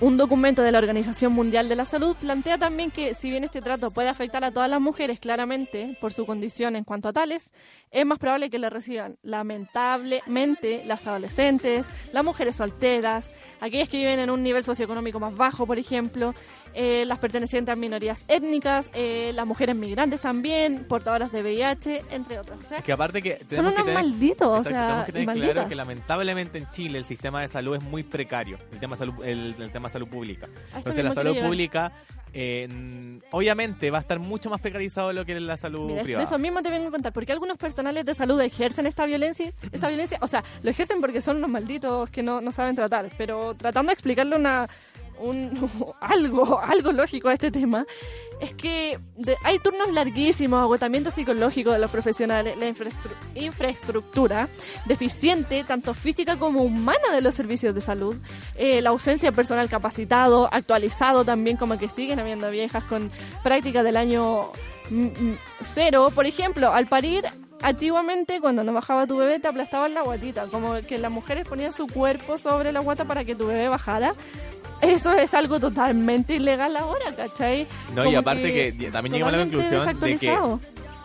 Un documento de la Organización Mundial de la Salud plantea también que si bien este trato puede afectar a todas las mujeres claramente por su condición en cuanto a tales, es más probable que lo reciban lamentablemente las adolescentes, las mujeres solteras, aquellas que viven en un nivel socioeconómico más bajo, por ejemplo, eh, las pertenecientes a minorías étnicas, eh, las mujeres migrantes también, portadoras de VIH, entre otras. Es que aparte que son que unos tener, malditos, o Exacto, sea, tenemos que tener malditas. claro que lamentablemente en Chile el sistema de salud es muy precario, el tema salud, el, el tema salud pública. Entonces la salud pública eh, obviamente va a estar mucho más precarizado de lo que es la salud Mira, de privada. eso mismo te vengo a contar, porque algunos personales de salud ejercen esta violencia, esta violencia, o sea, lo ejercen porque son unos malditos que no, no saben tratar, pero tratando de explicarle una un, algo, algo lógico a este tema, es que de- hay turnos larguísimos, agotamiento psicológico de los profesionales, la infraestru- infraestructura deficiente, tanto física como humana de los servicios de salud, eh, la ausencia de personal capacitado, actualizado también, como que siguen habiendo viejas con prácticas del año mm, mm, cero. Por ejemplo, al parir, antiguamente cuando no bajaba tu bebé te aplastaban la guatita, como que las mujeres ponían su cuerpo sobre la guata para que tu bebé bajara. Eso es algo totalmente ilegal ahora, ¿cachai? No, y aparte que, también llegamos a la conclusión de que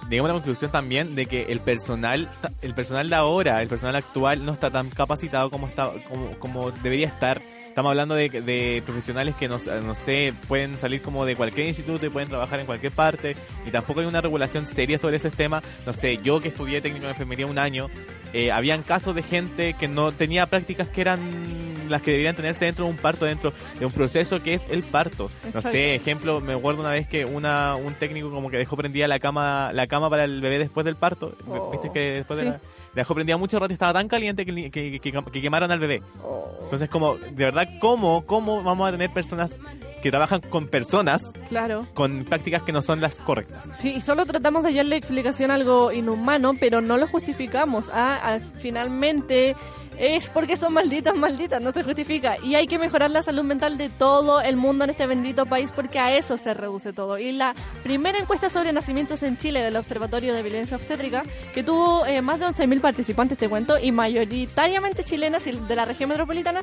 llegamos a la conclusión también de que el personal el personal de ahora, el personal actual no está tan capacitado como está como, como debería estar. Estamos hablando de, de profesionales que no, no sé, pueden salir como de cualquier instituto y pueden trabajar en cualquier parte y tampoco hay una regulación seria sobre ese tema. No sé, yo que estudié técnico de enfermería un año, eh, habían casos de gente que no tenía prácticas que eran las que deberían tenerse dentro de un parto, dentro de un proceso que es el parto. No Exacto. sé, ejemplo, me acuerdo una vez que una un técnico como que dejó prendida la cama la cama para el bebé después del parto. Oh, Viste que después sí. de la, la dejó prendida mucho rato y estaba tan caliente que, que, que- que- que quemaron al bebé. Oh. Entonces, como, de verdad, ¿cómo, ¿cómo vamos a tener personas que trabajan con personas Claro. con prácticas que no son las correctas? Sí, y solo tratamos de hallarle explicación a algo inhumano, pero no lo justificamos. Ah, ah, finalmente es porque son malditas, malditas, no se justifica. Y hay que mejorar la salud mental de todo el mundo en este bendito país porque a eso se reduce todo. Y la primera encuesta sobre nacimientos en Chile del Observatorio de Violencia Obstétrica, que tuvo eh, más de 11.000 participantes, te cuento, y mayoritariamente chilenas y de la región metropolitana,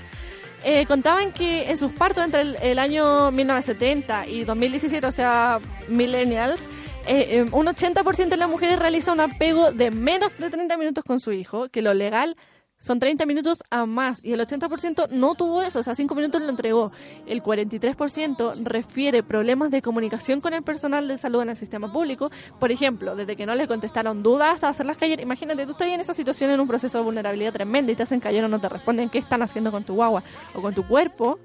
eh, contaban que en sus partos entre el, el año 1970 y 2017, o sea, millennials, eh, eh, un 80% de las mujeres realiza un apego de menos de 30 minutos con su hijo, que lo legal son 30 minutos a más, y el 80% no tuvo eso, o sea, 5 minutos lo entregó. El 43% refiere problemas de comunicación con el personal de salud en el sistema público, por ejemplo, desde que no le contestaron dudas hasta hacerlas callar. Imagínate, tú estás en esa situación en un proceso de vulnerabilidad tremenda y te hacen callar o no te responden qué están haciendo con tu guagua o con tu cuerpo,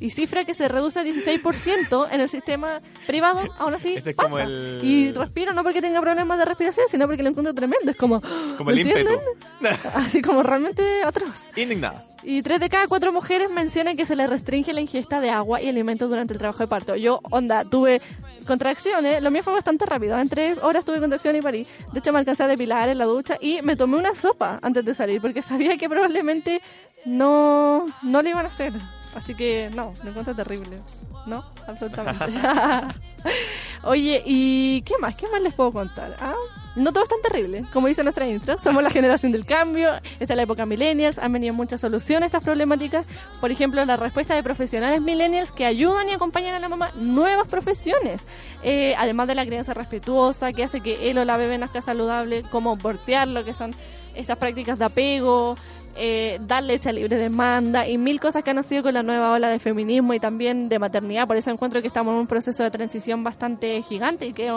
y cifra que se reduce a 16% en el sistema privado, aún así Ese es pasa. el- Y respiro no porque tenga problemas de respiración, sino porque lo encuentro tremendo. Es como, Como ¿me el ímpetu. entienden? Así como realmente atroz. Indignada. Y tres de cada cuatro mujeres mencionan que se les restringe la ingesta de agua y alimentos durante el trabajo de parto. Yo, onda, tuve contracciones, lo mío fue bastante rápido. En tres horas tuve contracciones y parí. De hecho, me alcancé a depilar en la ducha y me tomé una sopa antes de salir porque sabía que probablemente no, no lo iban a hacer. Así que, no, lo encuentro terrible. No, absolutamente. Oye, ¿y qué más? ¿Qué más les puedo contar? ¿Ah? No todo es tan terrible, como dice nuestra intro. Somos la generación del cambio, esta es la época millennials, han venido muchas soluciones a estas problemáticas. Por ejemplo, la respuesta de profesionales millennials que ayudan y acompañan a la mamá nuevas profesiones. Eh, además de la crianza respetuosa, que hace que él o la bebé nazca saludable, como lo que son estas prácticas de apego, eh, dar leche libre demanda y mil cosas que han nacido con la nueva ola de feminismo y también de maternidad. Por eso encuentro que estamos en un proceso de transición bastante gigante y que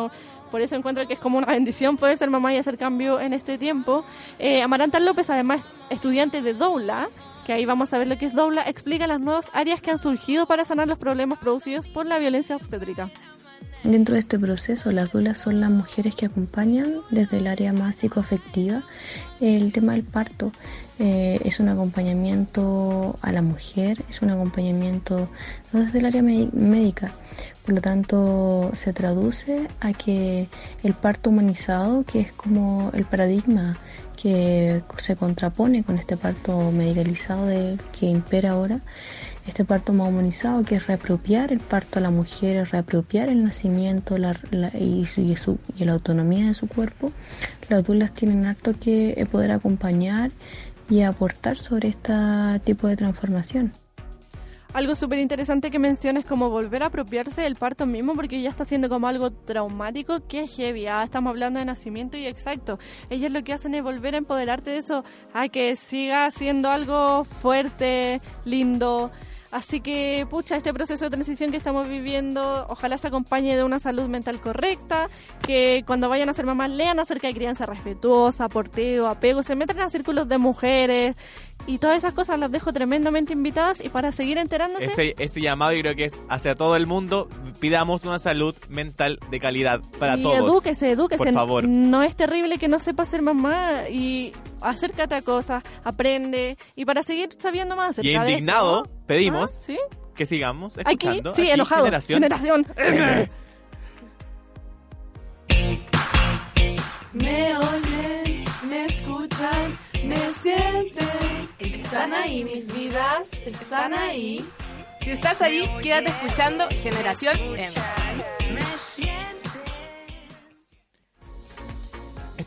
por eso encuentro que es como una bendición poder ser mamá y hacer cambio en este tiempo. Eh, Amaranta López, además estudiante de Doula, que ahí vamos a ver lo que es Doula, explica las nuevas áreas que han surgido para sanar los problemas producidos por la violencia obstétrica. Dentro de este proceso, las dulas son las mujeres que acompañan desde el área más psicoafectiva el tema del parto. Eh, es un acompañamiento a la mujer, es un acompañamiento desde el área médica, por lo tanto se traduce a que el parto humanizado, que es como el paradigma que se contrapone con este parto medicalizado que impera ahora, este parto más humanizado, que es reapropiar el parto a la mujer, es reapropiar el nacimiento la, y, su, y, la autonomía de su cuerpo, las dulas tienen harto que poder acompañar y aportar sobre este tipo de transformación. Algo súper interesante que mencionas como volver a apropiarse del parto mismo porque ya está siendo como algo traumático que es heavy. Ah, estamos hablando de nacimiento y exacto. Ellos lo que hacen es volver a empoderarte de eso, a que siga siendo algo fuerte, lindo, Así que, pucha, este proceso de transición que estamos viviendo, ojalá se acompañe de una salud mental correcta, que cuando vayan a ser mamás lean acerca de crianza respetuosa, porteo, apego, se metan a círculos de mujeres y todas esas cosas las dejo tremendamente invitadas y para seguir enterándose. Ese, ese llamado yo creo que es hacia todo el mundo, pidamos una salud mental de calidad para y todos. edúquese, edúquese. Por favor. No es terrible que no sepa ser mamá y acércate a cosas, aprende y para seguir sabiendo más acerca Y indignado pedimos ¿Ah? que sigamos escuchando. Aquí, sí, enojado. Generación. me oyen, me escuchan, me sienten. Están ahí mis vidas, están ahí. Si estás ahí, quédate escuchando Generación M.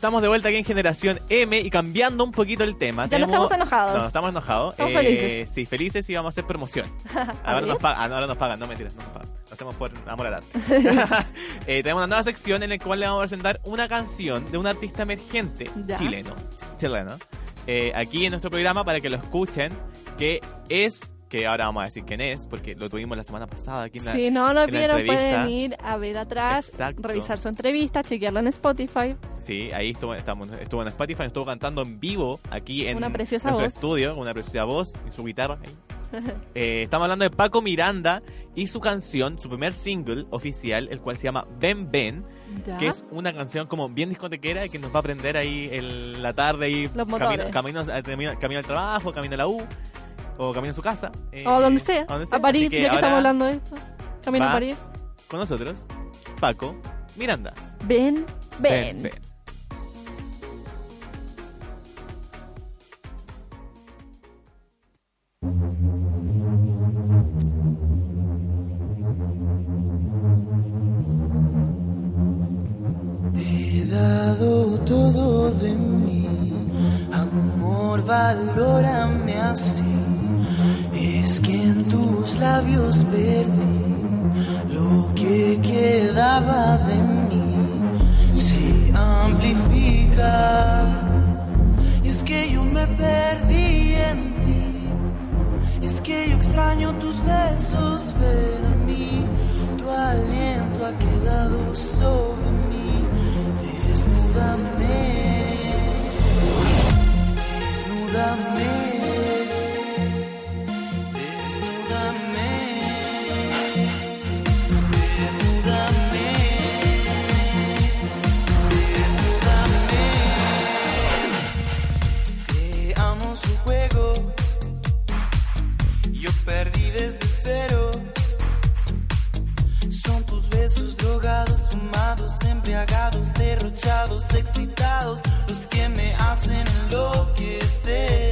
Estamos de vuelta aquí en Generación M y cambiando un poquito el tema. Ya no estamos enojados. No, estamos enojados. Estamos felices. Sí, felices y vamos a hacer promoción. Ahora nos, pagan, ah, ahora nos pagan, no mentiras, no nos pagan. Lo hacemos por amor al arte. eh, tenemos una nueva sección en la cual le vamos a presentar una canción de un artista emergente chileno. Chileno. Eh, aquí en nuestro programa para que lo escuchen, que es que ahora vamos a decir quién es, porque lo tuvimos la semana pasada aquí en la Si no lo vieron, pueden ir a ver atrás, revisar su entrevista, chequearlo en Spotify. Sí, ahí estuvo, estuvo en Spotify, estuvo cantando en vivo aquí en, una preciosa nuestro voz. estudio, con una preciosa voz y su guitarra. eh, estamos hablando de Paco Miranda y su canción, su primer single oficial, el cual se llama Ben Ben, Ya. que es una canción como bien discotequera que nos va a aprender ahí en la tarde y camino, camino, camino- camino al trabajo, camino a la U o camino a su casa. eh, o donde sea, a donde sea. a París, que ya que estamos hablando de esto. Camino a París. Con nosotros, Paco Miranda. Ven, ven. Ben. Te he dado todo de mí, amor, valórame así. Es que en tus labios perdí lo que quedaba de mí. Se amplifica. Y es que yo me perdí en ti. Es que yo extraño tus besos, ven a mí. Tu aliento ha quedado embriagados, derrochados, excitados, los que me hacen enloquecer.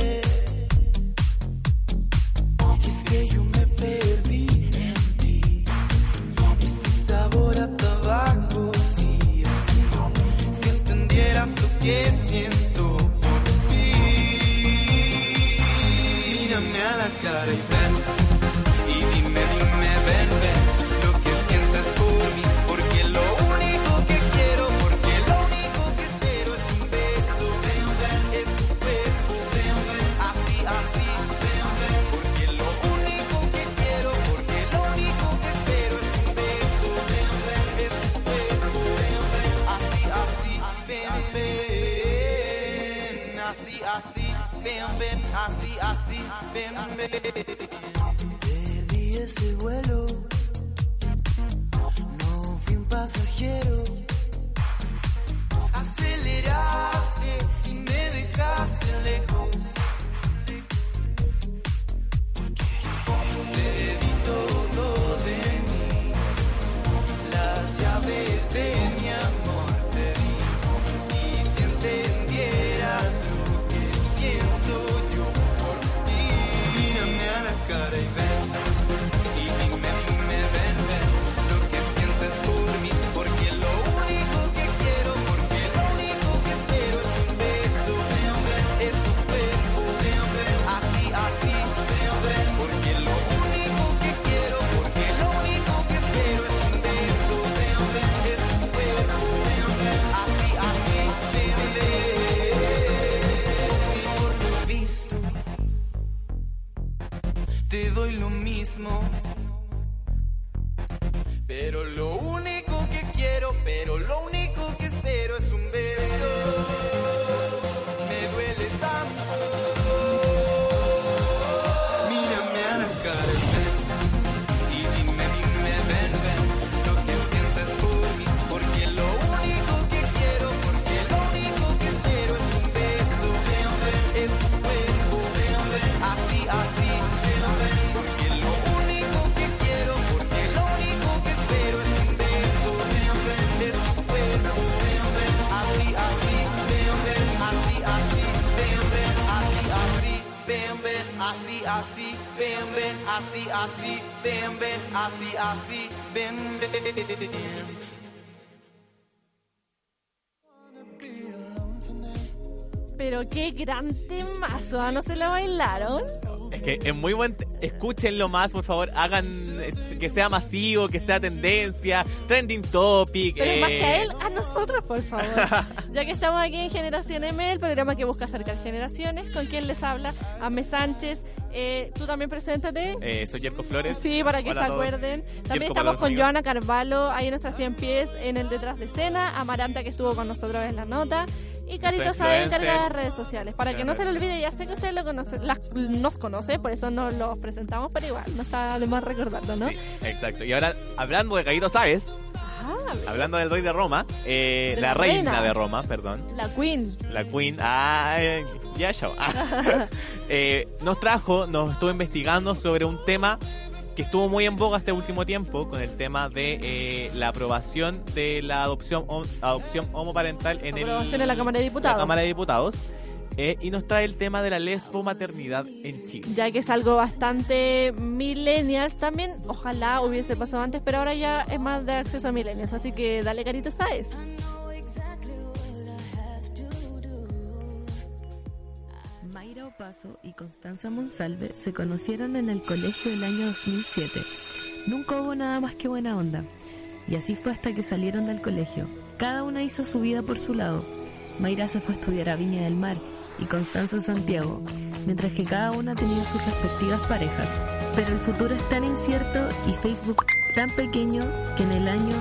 Así. Ven, así. Ven, ven. Pero qué gran temazo, ¿ah? ¿no se la bailaron? Es que es muy buen. Escúchenlo más, por favor. Hagan es- que sea masivo, que sea tendencia, trending topic. Pero eh, más que a él, a nosotros, por favor. ya que estamos aquí en Generación M, el programa que busca acercar generaciones, con quien les habla, Ame Sánchez. Eh, Tú también preséntate. eh, soy Jerko Flores. Sí, para que Hola se acuerden. También para estamos con. Joana Carvalho, ahí en nuestra 100 pies, en el detrás de escena. Amaranta, que estuvo con nosotros en la nota. Y Carito Sabe, encargada de redes sociales. Para que no se le redes olvide, ya sé que ustedes lo conocen, las- nos conoce, por eso nos los presentamos, pero igual, no está de más recordarlo, ¿no? Exacto. Y ahora, hablando de Caído Sabes, Ah, hablando del rey de Roma, eh, De la, la reina. reina. de Roma, perdón. la Queen. La Queen, ah, eh, ya. Ah. Eh, nos trajo, nos estuvo investigando sobre un tema que estuvo muy en boga este último tiempo con el tema de eh, la aprobación de la adopción hom- adopción homoparental en el Aprobación en la Cámara de Diputados. la Cámara de Diputados eh, y nos trae el tema de la lesbomaternidad en Chile. ya que es algo bastante millennials también. Ojalá hubiese pasado antes, pero ahora ya es más de acceso a millennials. Así que dale carito, ¿sabes? Y Constanza Monsalve se conocieron en el colegio del año 2007. Nunca hubo nada más que buena onda. Y así fue hasta que salieron del colegio. Cada una hizo su vida por su lado. Mayra se fue a estudiar a Viña del Mar y Constanza a Santiago, mientras que cada una tenía sus respectivas parejas. Pero el futuro es tan incierto y Facebook tan pequeño que en el año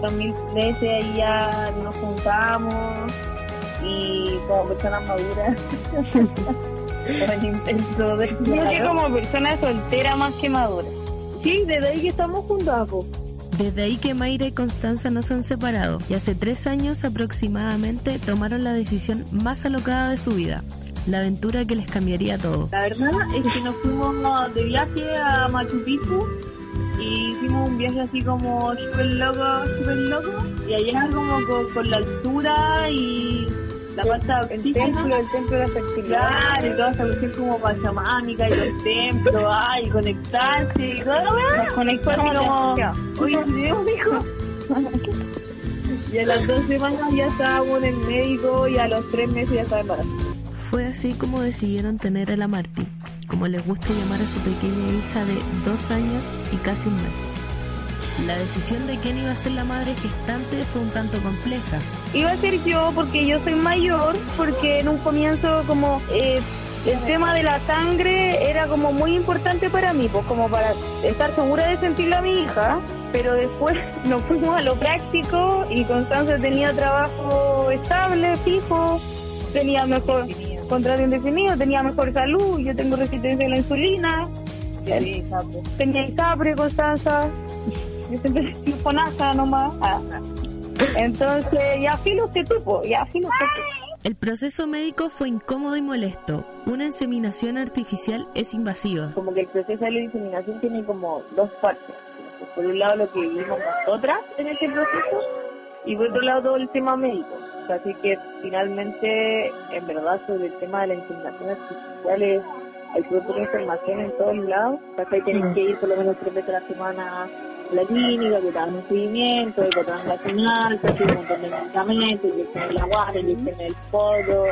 2013 ahí ya nos juntamos y como personas maduras Creo que como persona soltera más que madura. Sí, desde ahí que estamos juntas, po. Desde ahí que Mayra y Constanza no se han separado y hace tres años aproximadamente tomaron la decisión más alocada de su vida, la aventura que les cambiaría todo. La verdad es que nos fuimos de viaje a Machu Picchu y hicimos un viaje así como súper loco, súper loco. Y allá como con, con la altura y la falta de oxígeno. El templo, el templo de la fertilidad. Claro, y toda esa cuestión como pachamánica y los templos, ay, conectarse y todo. Nos conectó así como, oye, hijos. Y a las dos semanas ya estábamos en el médico y a los tres meses ya estaba embarazada. Fue así como decidieron tener a la Marti, como les gusta llamar a su pequeña hija de dos años y casi un mes. La decisión de quién iba a ser la madre gestante fue un tanto compleja. Iba a ser yo porque yo soy mayor, porque en un comienzo como eh, el tema de la sangre era como muy importante para mí, pues como para estar segura de sentirla a mi hija, pero después nos fuimos a lo práctico y Constanza tenía trabajo estable, fijo, tenía mejor contrato indefinido, tenía mejor salud, yo tengo resistencia a la insulina, tenía ISAPRE, Constanza, yo siempre soy fonaza nomás. Entonces, ya filo usted tuvo, ya filo usted tuvo. El proceso médico fue incómodo y molesto. Una inseminación artificial es invasiva. Como que el proceso de la inseminación tiene como dos partes. Por un lado lo que vivimos nosotras en este proceso y por otro lado todo el tema médico. Así que finalmente, en verdad, sobre el tema de la inseminación artificial es, hay que tener información en todos lados. O sea, tienes que ir por lo menos tres veces a la semana la clínica, que te dan un seguimiento, que te dan la señal, que te un montón de medicamentos, que te la guarda, que te el polvo.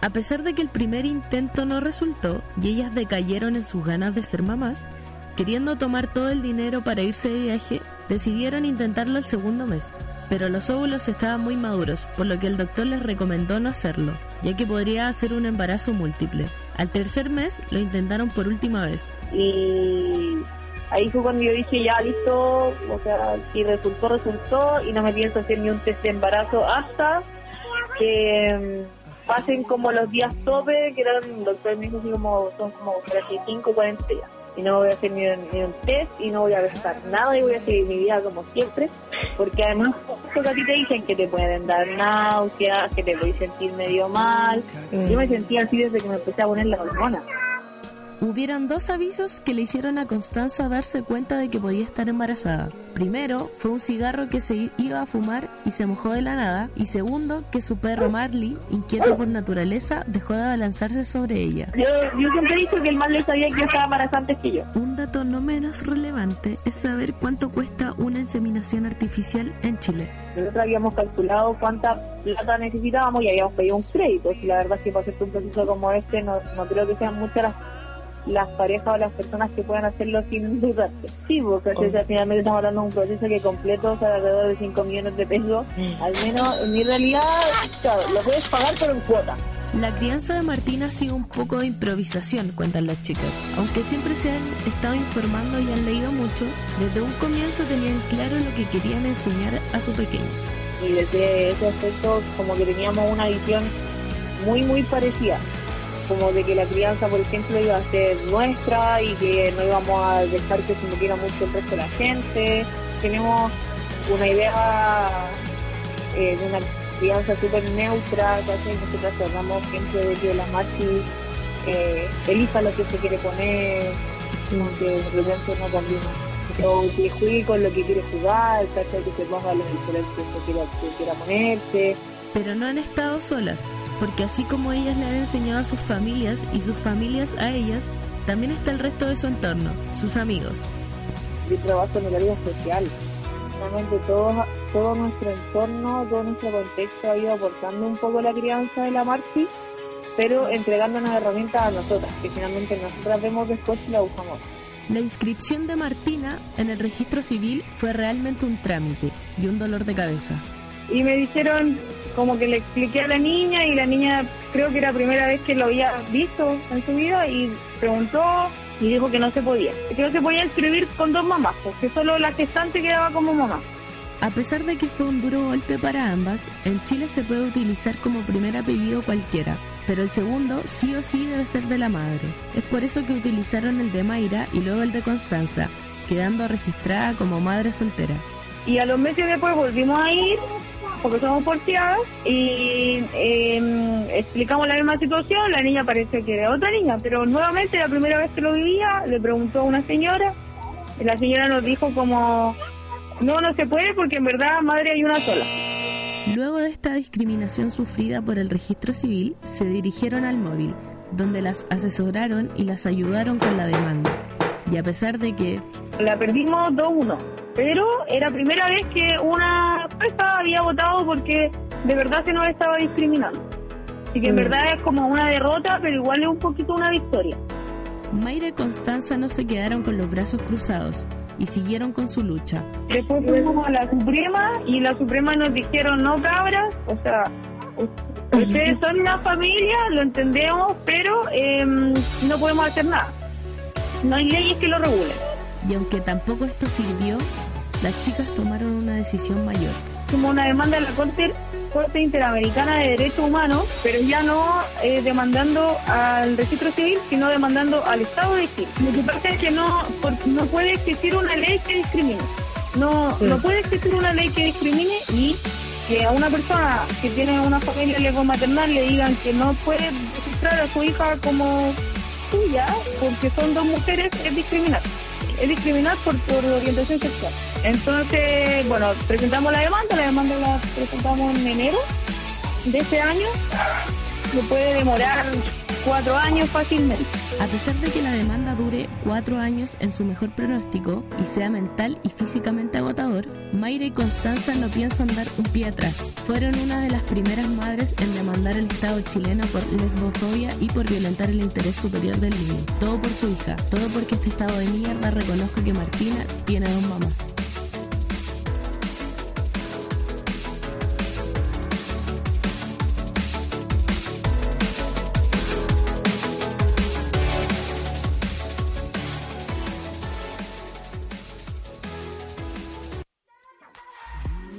A pesar de que el primer intento no resultó y ellas decayeron en sus ganas de ser mamás, queriendo tomar todo el dinero para irse de viaje, decidieron intentarlo el segundo mes. Pero los óvulos estaban muy maduros, por lo que el doctor les recomendó no hacerlo, ya que podría hacer un embarazo múltiple. Al tercer mes lo intentaron por última vez. Y ahí fue cuando yo dije, ya listo, o sea, si resultó, resultó, y no me pienso hacer ni un test de embarazo hasta que mm, pasen como los días tope, que eran, el doctor me dijo así como, son como 35, 40 días y no voy a hacer ni un, test y no voy a besar nada y voy a seguir mi vida como siempre porque además que a ti te dicen que te pueden dar náuseas que te puedes sentir medio mal yo me sentía así desde que me empecé a poner la hormona Hubieron dos avisos que le hicieron a Constanza darse cuenta de que podía estar embarazada. Primero, fue un cigarro que se iba a fumar y se mojó de la nada. Y segundo, que su perro Marley, inquieto por naturaleza, dejó de abalanzarse sobre ella. Yo, yo siempre he dicho que el Marley sabía que estaba embarazada antes que yo. Un dato no menos relevante es saber cuánto cuesta una inseminación artificial en Chile. Nosotros habíamos calculado cuánta plata necesitábamos y habíamos pedido un crédito. Y la verdad es que para hacer un proceso como este no, no creo que sean muchas las las parejas o las personas que puedan hacerlo sin dudarse. Sí, porque oh. finalmente estamos hablando de un proceso que completo o sea, alrededor de 5 millones de pesos. Mm. Al menos en mi realidad, claro, lo puedes pagar pero en cuota. La crianza de Martina ha sido un poco de improvisación, cuentan las chicas. Aunque siempre se han estado informando y han leído mucho, desde un comienzo tenían claro lo que querían enseñar a su pequeño. Y desde ese aspecto como que teníamos una visión muy muy parecida como de que la crianza, por ejemplo, iba a ser nuestra y que no íbamos a dejar que se metiera mucho el la gente. Tenemos una idea eh, de una crianza súper neutra, que nosotros tratamos siempre de que la Maxi eh, elija lo que se quiere poner, como que de repente no también o que juegue con lo que quiere jugar, que se ponga los diferentes que quiera, que quiera ponerse. Pero no han estado solas porque así como ellas le han enseñado a sus familias y sus familias a ellas, también está el resto de su entorno, sus amigos. Yo trabajo en el área social. Realmente todo, todo nuestro entorno, todo nuestro contexto ha ido aportando un poco la crianza de la Marci, pero entregándonos herramientas a nosotras, que finalmente nosotras vemos después y la usamos. La inscripción de Martina en el registro civil fue realmente un trámite y un dolor de cabeza. Y me dijeron, como que le expliqué a la niña y la niña creo que era la primera vez que lo había visto en su vida y preguntó y dijo que no se podía, que no se podía inscribir con dos mamás, porque solo la gestante quedaba como mamá. A pesar de que fue un duro golpe para ambas, en Chile se puede utilizar como primer apellido cualquiera, pero el segundo sí o sí debe ser de la madre. Es por eso que utilizaron el de Mayra y luego el de Constanza, quedando registrada como madre soltera. Y a los meses después volvimos a ir porque somos porteadas y em, explicamos la misma situación, la niña parece que era otra niña, pero nuevamente la primera vez que lo vivía le preguntó a una señora y la señora nos dijo como no, no se puede porque en verdad madre hay una sola. Luego de esta discriminación sufrida por el registro civil, se dirigieron al móvil, donde las asesoraron y las ayudaron con la demanda. Y a pesar de que... La perdimos 2-1 pero era primera vez que una jueza había votado porque de verdad se nos estaba discriminando. Así que en Mm. verdad es como una derrota, pero igual es un poquito una victoria. Mayra y Constanza no se quedaron con los brazos cruzados y siguieron con su lucha. Después fuimos a la Suprema y la Suprema nos dijeron, no cabras, o sea, ustedes son una familia, lo entendemos, pero em, no podemos hacer nada. No hay leyes que lo regulen. Y aunque tampoco esto sirvió, las chicas tomaron una decisión mayor. como una demanda a la Corte, Corte Interamericana de Derechos Humanos, pero ya no eh, demandando al registro civil, sino demandando al Estado de Chile. Lo que pasa es que no, por- no puede existir una ley que discrimine. No, Sí. no puede existir una ley que discrimine y que a una persona que tiene una familia maternal le digan que no puede registrar a su hija como suya porque son dos mujeres es discriminar. Es discriminar por, por orientación sexual. Entonces, bueno, presentamos la demanda, la demanda la presentamos en enero de este año. Se puede demorar cuatro años fácilmente. A pesar de que la demanda dure cuatro años en su mejor pronóstico y sea mental y físicamente agotador, Mayra y Constanza no piensan dar un pie atrás. Fueron una de las primeras madres en demandar al Estado chileno por lesbofobia y por violentar el interés superior del niño. Todo por su hija, todo porque este estado de mierda reconozca que Martina tiene dos mamás.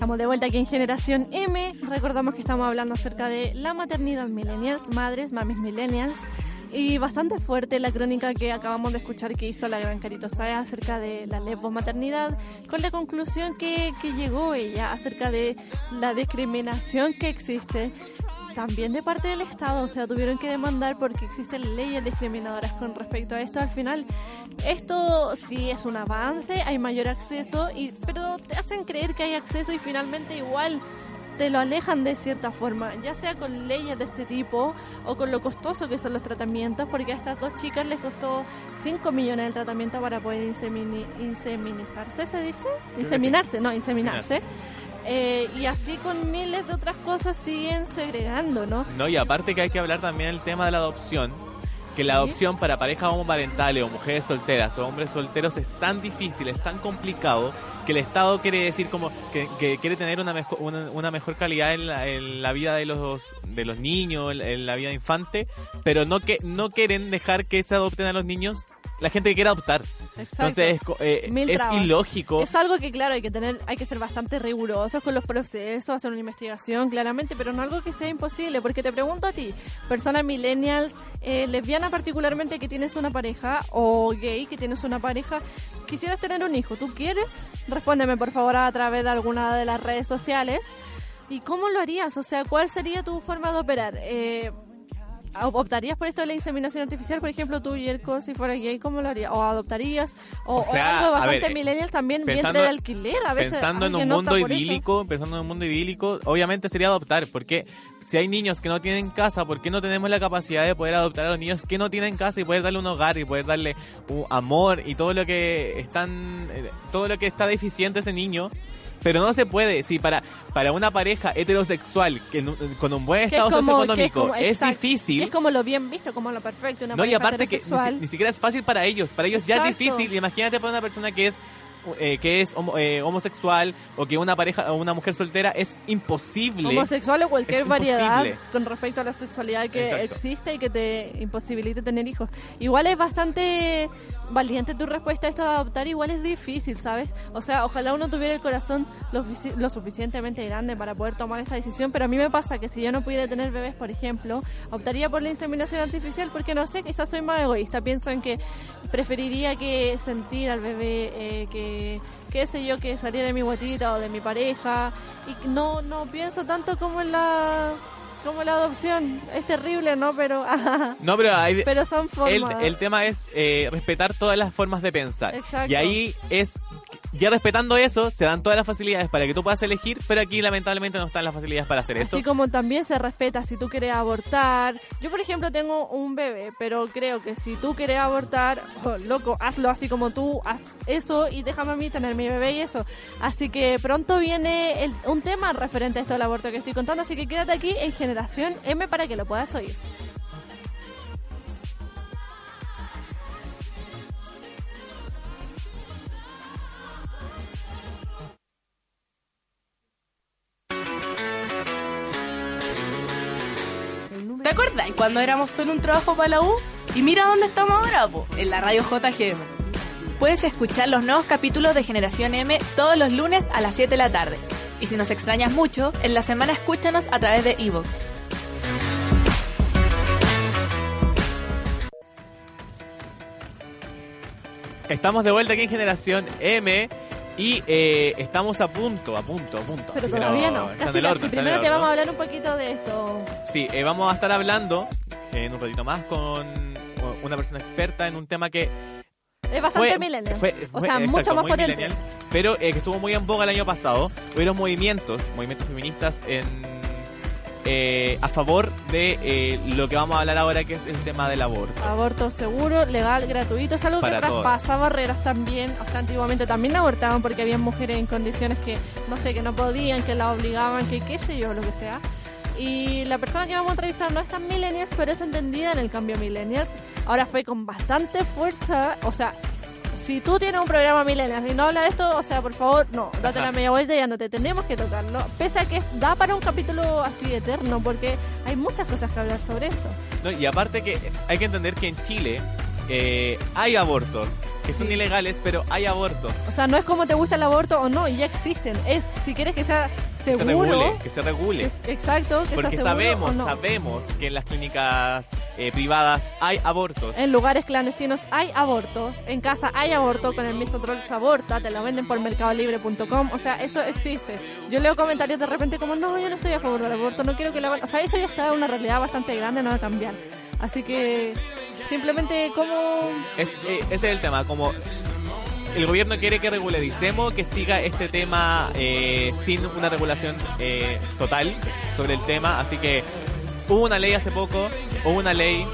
Estamos de vuelta aquí en Generación M. Recordamos que estamos hablando acerca de la maternidad millennials, madres, mamis millennials. Y bastante fuerte la crónica que acabamos de escuchar que hizo la gran Carito Sáez acerca de la lesbomaternidad, con la conclusión que, que llegó ella acerca de la discriminación que existe también de parte del Estado, o sea, tuvieron que demandar porque existen leyes discriminadoras con respecto a esto. Al final, esto sí es un avance, hay mayor acceso, y, pero te hacen creer que hay acceso y finalmente igual te lo alejan de cierta forma, ya sea con leyes de este tipo o con lo costoso que son los tratamientos, porque a estas dos chicas les costó 5 millones el tratamiento para poder insemini- inseminizarse, ¿se dice? Inseminarse, sí. no, inseminarse. Eh, y así con miles de otras cosas siguen segregando, ¿no? No, y aparte que hay que hablar también del tema de la adopción. Que la adopción para parejas homoparentales o mujeres solteras o hombres solteros es tan difícil, es tan complicado, que el Estado quiere decir como que, que quiere tener una mejor, una, una mejor calidad en la, en la vida de los de los niños, en, en la vida infante, pero no que no quieren dejar que se adopten a los niños la gente que quiere adoptar. Exacto. Entonces eh, es ilógico. Es algo que, claro, hay que tener, hay que ser bastante rigurosos con los procesos, hacer una investigación, claramente, pero no algo que sea imposible. Porque te pregunto a ti, persona millennials, eh, lesbiana particularmente, que tienes una pareja, o gay, que tienes una pareja, quisieras tener un hijo, ¿tú quieres? Respóndeme, por favor, a través de alguna de las redes sociales. ¿Y cómo lo harías? O sea, ¿cuál sería tu forma de operar? Eh, ¿Optarías por esto de la inseminación artificial? Por ejemplo, tú, Yerko, si fuera gay, ¿cómo lo harías? ¿O adoptarías? O, O sea, o algo bastante ver, eh, millennial también, pensando- vientre de alquiler. A veces pensando en un mundo idílico, pensando en un mundo idílico, obviamente sería adoptar, porque si hay niños que no tienen casa, ¿por qué no tenemos la capacidad de poder adoptar a los niños que no tienen casa y poder darle un hogar y poder darle un amor y todo lo que están eh, todo lo que está deficiente ese niño? Pero no se puede, si para para una pareja heterosexual que con un buen es estado como- socioeconómico como- es, difícil. Es como lo bien visto, como lo perfecto. Una No, y aparte que ni, siquiera es fácil para ellos. Para ellos ya es difícil. Imagínate para una persona que es eh, que es homo- eh, homosexual o que una pareja o una mujer soltera es imposible. homosexual o cualquier variedad con respecto a la sexualidad que Exacto. existe y que te imposibilite tener hijos. Igual es bastante valiente tu respuesta a esto de adoptar, igual es difícil, ¿sabes? O sea, ojalá uno tuviera el corazón lo, lo suficientemente grande para poder tomar esta decisión, pero a mí me pasa que si yo no pudiera tener bebés, por ejemplo, optaría por la inseminación artificial porque no sé, quizás soy más egoísta, pienso en que preferiría que sentir al bebé eh, que qué sé yo que saliera de mi guatita o de mi pareja. Y no no pienso tanto como en la Como la adopción. Es terrible, ¿no? Pero, No, pero hay, pero son el, formas. el tema es eh, respetar todas las formas de pensar. Exacto. Y ahí es, ya respetando eso, se dan todas las facilidades para que tú puedas elegir, pero aquí lamentablemente no están las facilidades para hacer eso. Así como también se respeta si tú quieres abortar. Yo, por ejemplo, tengo un bebé, pero creo que si tú quieres abortar, oh, loco, hazlo así como tú, haz eso y déjame a mí tener mi bebé y eso. Así que pronto viene el- un tema referente a esto del aborto que estoy contando, así que quédate aquí en Generación M para que lo puedas oír. ¿Te acuerdas cuando éramos solo un trabajo para la U? Y mira dónde estamos ahora, en la radio JGM. Puedes escuchar los nuevos capítulos de Generación M todos los lunes a las 7 de la tarde. Y si nos extrañas mucho, en la semana escúchanos a través de Evox. Estamos de vuelta aquí en Generación M y eh, estamos a punto, a punto, a punto. Pero Así todavía no, casi casi. Primero te vamos a hablar un poquito de esto. Sí, eh, vamos a estar hablando en un ratito más con una persona experta en un tema que Es bastante fue, millennial. fue- o sea, exacto, mucho más potente. pero eh, que estuvo muy en boga el año pasado. Hubieron movimientos, movimientos feministas en eh, a favor de eh, lo que vamos a hablar ahora, que es el tema del aborto. Aborto seguro, legal, gratuito, es algo Para que traspasa barreras también. O sea, antiguamente también abortaban porque había mujeres en condiciones que, no sé, que no podían, que la obligaban, que qué sé yo, lo que sea. Y la persona que vamos a entrevistar no es tan millennials, pero es entendida en el cambio millennials. Ahora fue con bastante fuerza, o sea, si tú tienes un programa millennials y no habla de esto, o sea, por favor, no, date la media vuelta y andate, tenemos que tocarlo. Pese a que da para un capítulo así eterno, porque hay muchas cosas que hablar sobre esto. No, y aparte que hay que entender que en Chile eh, hay abortos, que son ilegales, pero hay abortos. O sea, no es como te gusta el aborto o no, ya existen. Es si quieres que sea Que se seguro. regule, que se regule. es- exacto, que Porque sea seguro sabemos, o no. sabemos que en las clínicas eh, privadas hay abortos. En lugares clandestinos hay abortos, en casa hay aborto, con el misotrol se aborta, te lo venden por mercadolibre.com, o sea, eso existe. Yo leo comentarios de repente como, no, yo no estoy a favor del aborto, no quiero que la... O sea, eso ya está una realidad bastante grande, no va a cambiar. Así que, simplemente como... Es, eh, ese es el tema, como el gobierno quiere que regularicemos, que siga este tema eh, sin una regulación eh, total sobre el tema, así que hubo una ley hace poco, hubo una ley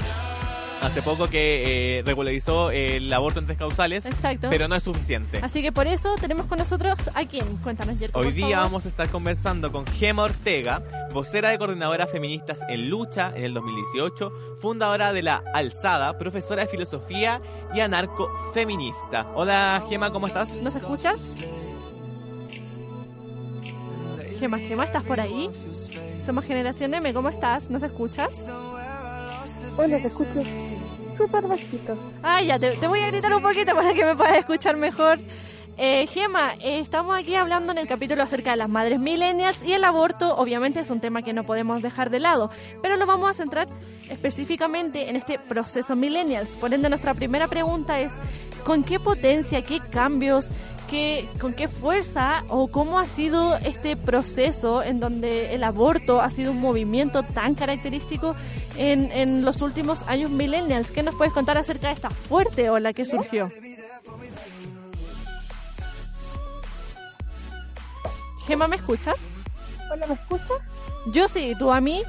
hace poco que eh, regularizó el aborto en tres causales, Exacto. pero no es suficiente. Así que por eso tenemos con nosotros a quién, cuéntanos, Jerko, Hoy por día favor. vamos a estar conversando con Gema Ortega, vocera de Coordinadoras Feministas en Lucha en el 2018, fundadora de La Alzada, profesora de filosofía y anarcofeminista. Hola Gema, ¿cómo estás? ¿Nos escuchas? Gema, Gema, ¿estás por ahí? Somos Generación M, ¿cómo estás? ¿Nos escuchas? Hola, te escucho súper bajito. Ah, ya, te, voy a gritar un poquito para que me puedas escuchar mejor. Eh, Gema, eh, estamos aquí hablando en el capítulo acerca de las madres millennials y el aborto obviamente es un tema que no podemos dejar de lado, pero lo vamos a centrar específicamente en este proceso millennials. Por ende, nuestra primera pregunta es, ¿con qué potencia, qué cambios, qué, con qué fuerza o cómo ha sido este proceso en donde el aborto ha sido un movimiento tan característico en, en los últimos años millennials? ¿Qué nos puedes contar acerca de esta fuerte ola que surgió? Gema, ¿me escuchas? Hola, ¿me escuchas? Yo sí, ¿tú a mí?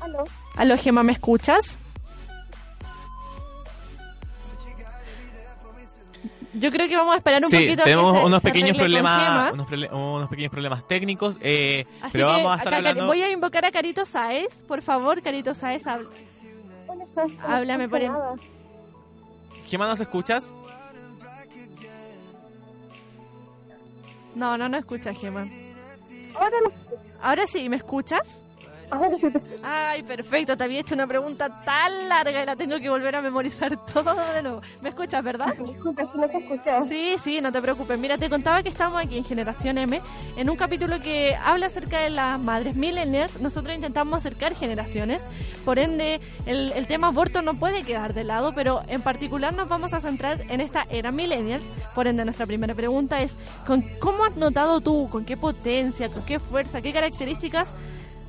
Aló. Aló, Gema, ¿me escuchas? Yo creo que vamos a esperar un sí, poquito tenemos se- unos se pequeños problemas, unos, unos pequeños problemas técnicos, eh, Así pero que vamos a estar acá, hablando. voy a invocar a Carito Saez. Por favor, Carito Saez, habla. háblame por el... Gema, ¿nos escuchas? No, no, no escucha, Gema. Ahora Ahora sí, ¿me escuchas? Ay, perfecto. Te había hecho una pregunta tan larga y la tengo que volver a memorizar todo de nuevo. ¿Me escuchas, verdad? Disculpa, si no te escuchaba. Sí, sí, no te preocupes. Mira, te contaba que estamos aquí en Generación M, en un capítulo que habla acerca de las madres millennials. Nosotros intentamos acercar generaciones, por ende, el, el tema aborto no puede quedar de lado, pero en particular nos vamos a centrar en esta era millennials. Por ende, nuestra primera pregunta es, ¿con, ¿cómo has notado tú, con qué potencia, con qué fuerza, qué características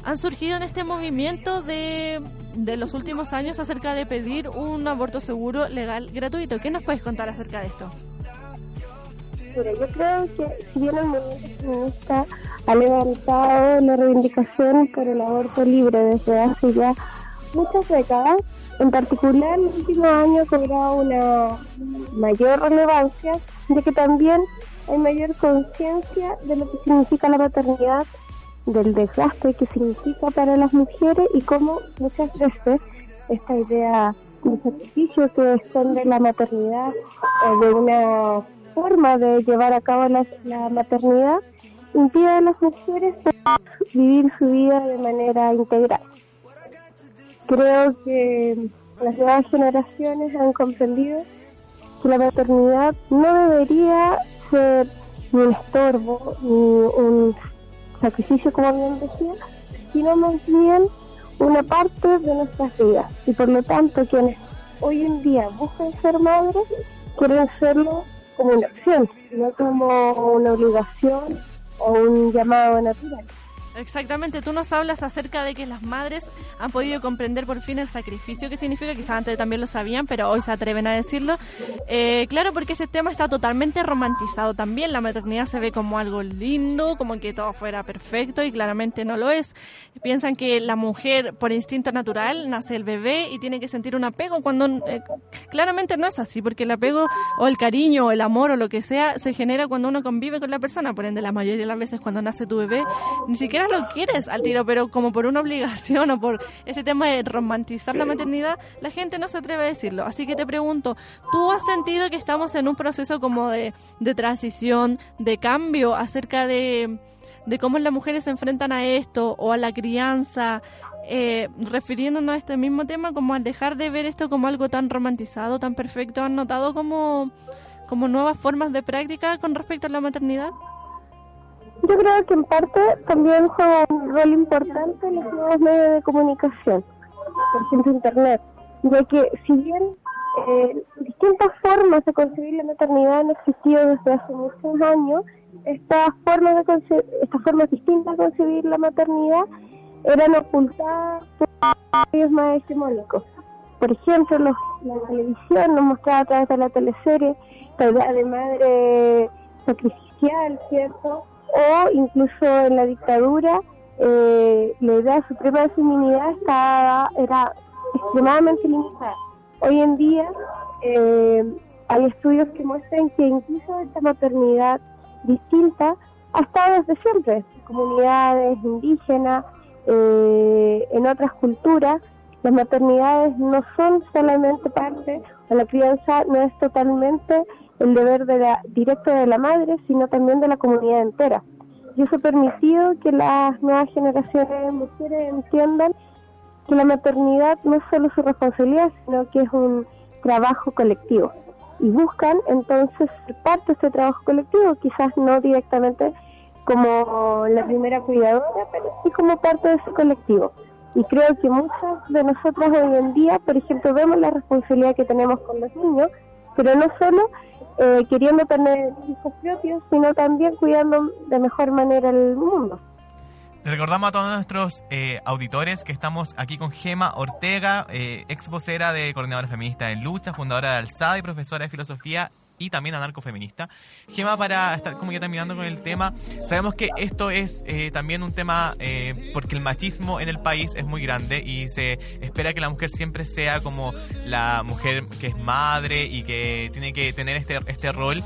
han surgido en este movimiento de, de los últimos años acerca de pedir un aborto seguro, legal, gratuito? ¿Qué nos puedes contar acerca de esto? Mira, yo creo que si bien el movimiento feminista ha levantado la reivindicación por el aborto libre desde hace ya muchas décadas, en particular el último año ha cobrado una mayor relevancia, de que también hay mayor conciencia de lo que significa la maternidad, del desgaste que significa para las mujeres y cómo muchas veces esta idea de sacrificio que esconde la maternidad o de una forma de llevar a cabo la maternidad impide a las mujeres vivir su vida de manera integral. Creo que las nuevas generaciones han comprendido que la maternidad no debería ser ni un estorbo, ni un sacrificio, como bien decía, sino más bien una parte de nuestras vidas. Y por lo tanto, quienes hoy en día buscan ser madres, quieren hacerlo como una opción, no como una obligación o un llamado natural. Exactamente, tú nos hablas acerca de que las madres han podido comprender por fin el sacrificio que significa, quizás antes también lo sabían, pero hoy se atreven a decirlo. Eh, claro, porque ese tema está totalmente romantizado también, la maternidad se ve como algo lindo, como que todo fuera perfecto y claramente no lo es. Piensan que la mujer por instinto natural nace el bebé y tiene que sentir un apego cuando eh, claramente no es así, porque el apego o el cariño o el amor o lo que sea se genera cuando uno convive con la persona, por ende la mayoría de las veces cuando nace tu bebé ni siquiera lo quieres al tiro, pero como por una obligación o por ese tema de romantizar la maternidad, la gente no se atreve a decirlo. Así que te pregunto, ¿tú has sentido que estamos en un proceso como de, de transición, de cambio acerca de, de cómo las mujeres se enfrentan a esto o a la crianza? Eh, refiriéndonos a este mismo tema, como al dejar de ver esto como algo tan romantizado, tan perfecto, ¿han notado como, como nuevas formas de práctica con respecto a la maternidad? Yo creo que en parte también juega un rol importante los nuevos medios de comunicación, por ejemplo Internet, ya que si bien eh, distintas formas de concebir la maternidad han existido desde hace muchos años, estas formas, de conce- estas formas distintas de concebir la maternidad eran ocultadas por medios más hegemónicos. Por ejemplo, los- la televisión nos mostraba a través de la teleserie la de madre sacrificial, ¿cierto? O incluso en la dictadura, eh, la idea suprema de feminidad estaba, era extremadamente limitada. Hoy en día eh, hay estudios que muestran que incluso esta maternidad distinta ha estado desde siempre. Comunidades indígenas, eh, en otras culturas, las maternidades no son solamente parte, o la crianza no es totalmente el deber de la, directo de la madre, sino también de la comunidad entera. Y eso ha permitido que las nuevas generaciones de mujeres entiendan que la maternidad no es solo su responsabilidad, sino que es un trabajo colectivo. Y buscan entonces ser parte de este trabajo colectivo, quizás no directamente como la primera cuidadora, pero sí como parte de ese colectivo. Y creo que muchas de nosotras hoy en día, por ejemplo, vemos la responsabilidad que tenemos con los niños, pero no solo eh, queriendo tener hijos propios, sino también cuidando de mejor manera el mundo. Recordamos a todos nuestros eh, auditores que estamos aquí con Gema Ortega, eh, ex vocera de Coordinadora Feminista en Lucha, fundadora de Alzada y profesora de filosofía y también anarcofeminista. Gema, para estar como ya terminando con el tema, sabemos que esto es eh, también un tema eh, porque el machismo en el país es muy grande y se espera que la mujer siempre sea como la mujer que es madre y que tiene que tener este, este rol